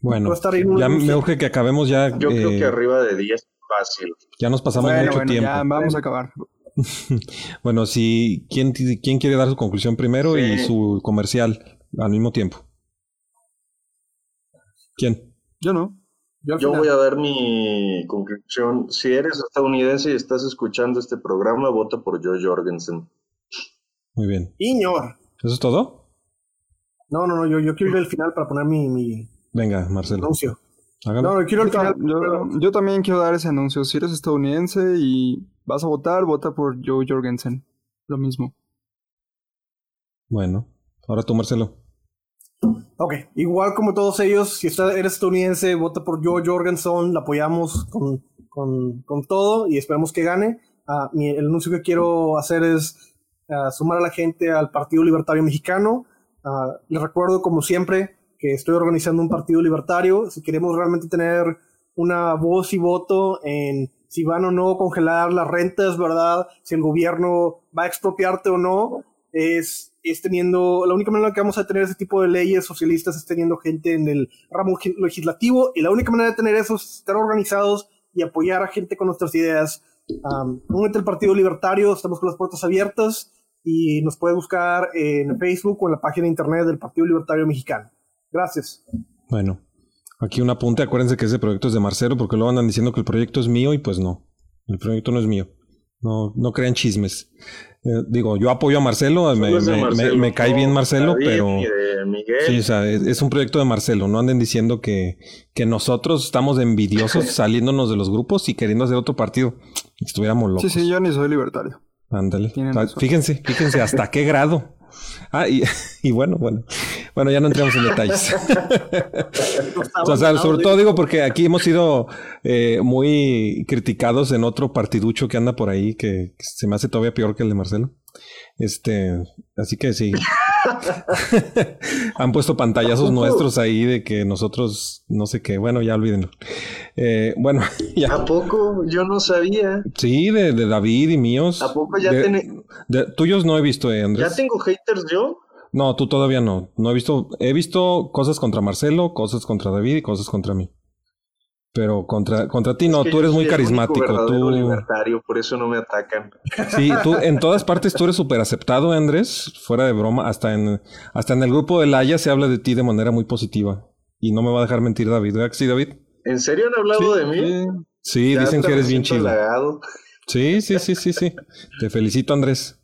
Bueno, Va a estar ahí un- ya me urge que acabemos ya. Yo creo eh, que arriba de 10 fácil. ya nos pasamos Bueno, mucho bueno, tiempo. ya vamos a acabar. Bueno, si ¿quién, quién quiere dar su conclusión primero y su comercial al mismo tiempo. ¿Quién? Yo no. Yo, voy a dar mi conclusión. Si eres estadounidense y estás escuchando este programa, vota por Joe Jorgensen. Muy bien. Iñor. ¿Eso es todo? No, no, no, yo, yo quiero ir al final para poner mi, mi Venga, Marcelo. anuncio. Hágalo. No, yo quiero al final. Yo, yo también quiero dar ese anuncio. Si eres estadounidense y vas a votar, vota por Joe Jorgensen. Lo mismo. Bueno, ahora tú, Marcelo. Ok, igual como todos ellos, si está- eres estadounidense, vota por Joe Jorgensen, la apoyamos con, con, con todo y esperamos que gane. Ah, mi- el anuncio que quiero hacer es ah, sumar a la gente al Partido Libertario Mexicano. Ah, les recuerdo, como siempre, que estoy organizando un partido libertario. Si queremos realmente tener una voz y voto en si van o no congelar las rentas, ¿verdad? Si el gobierno va a expropiarte o no, es, es teniendo, la única manera que vamos a tener ese tipo de leyes socialistas es teniendo gente en el ramo gi- legislativo y la única manera de tener eso es estar organizados y apoyar a gente con nuestras ideas. Um, únete al Partido Libertario, estamos con las puertas abiertas y nos puede buscar en Facebook o en la página de internet del Partido Libertario Mexicano. Gracias. Bueno, aquí un apunte. Acuérdense que ese proyecto es de Marcelo porque luego andan diciendo que el proyecto es mío y pues no. El proyecto no es mío. No, no crean chismes. Eh, digo, yo apoyo a Marcelo, me, cae bien Marcelo, David, pero... Sí, o sea, es, es un proyecto de Marcelo. No anden diciendo que, que nosotros estamos envidiosos saliéndonos de los grupos y queriendo hacer otro partido. Estuviéramos locos. Sí, sí, yo ni soy libertario. Ándale. Ah. Fíjense, fíjense hasta qué grado. Ah, y, y bueno, bueno. Bueno, ya no entremos en detalles. O sea, sobre todo digo porque aquí hemos sido eh, muy criticados en otro partiducho que anda por ahí que, que se me hace todavía peor que el de Marcelo. Este, así que sí. Han puesto pantallazos nuestros ahí de que nosotros no sé qué. Bueno, ya olvídenlo. Eh, bueno, ya. ¿A poco? Yo no sabía. Sí, de, de David y míos. ¿A poco ya de, tiene- de- tuyos no he visto, eh, Andrés. ¿Ya tengo haters yo? No, tú todavía no. No he visto. He visto cosas contra Marcelo, cosas contra David y cosas contra mí. Pero contra, contra ti no, Es tú eres muy carismático. Tú, libertario, por eso no me atacan. sí, tú en todas partes tú eres súper aceptado, Andrés. Fuera de broma, hasta en, hasta en el grupo de Laia se habla de ti de manera muy positiva. Y no me va a dejar mentir David. ¿Verdad sí, David? ¿En serio han hablado de mí? Sí, dicen que eres bien chido. halagado. Sí, sí, sí, sí, sí. Te felicito, Andrés.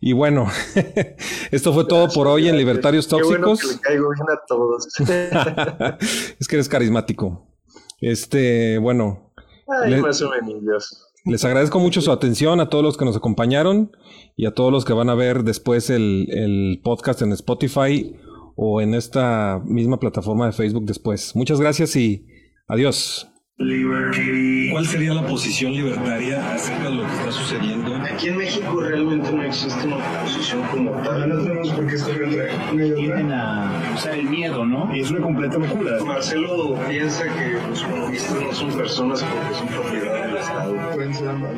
Y bueno, esto fue todo por hoy en Libertarios Qué bueno Tóxicos. que le caigo bien a todos. es que eres carismático. Este, bueno, Ay, Le- más o menos. les agradezco mucho su atención a todos los que nos acompañaron y a todos los que van a ver después el, el podcast en Spotify o en esta misma plataforma de Facebook después. Muchas gracias y adiós. ¿Cuál sería la posición libertaria acerca de lo que está sucediendo? Aquí en México realmente no existe una oposición como tal. No tenemos por qué otra. Tienden a usar el miedo, ¿no? Y es una completa locura. Marcelo piensa que los comunistas no son personas porque son propiedad del Estado. Pueden ser ambas.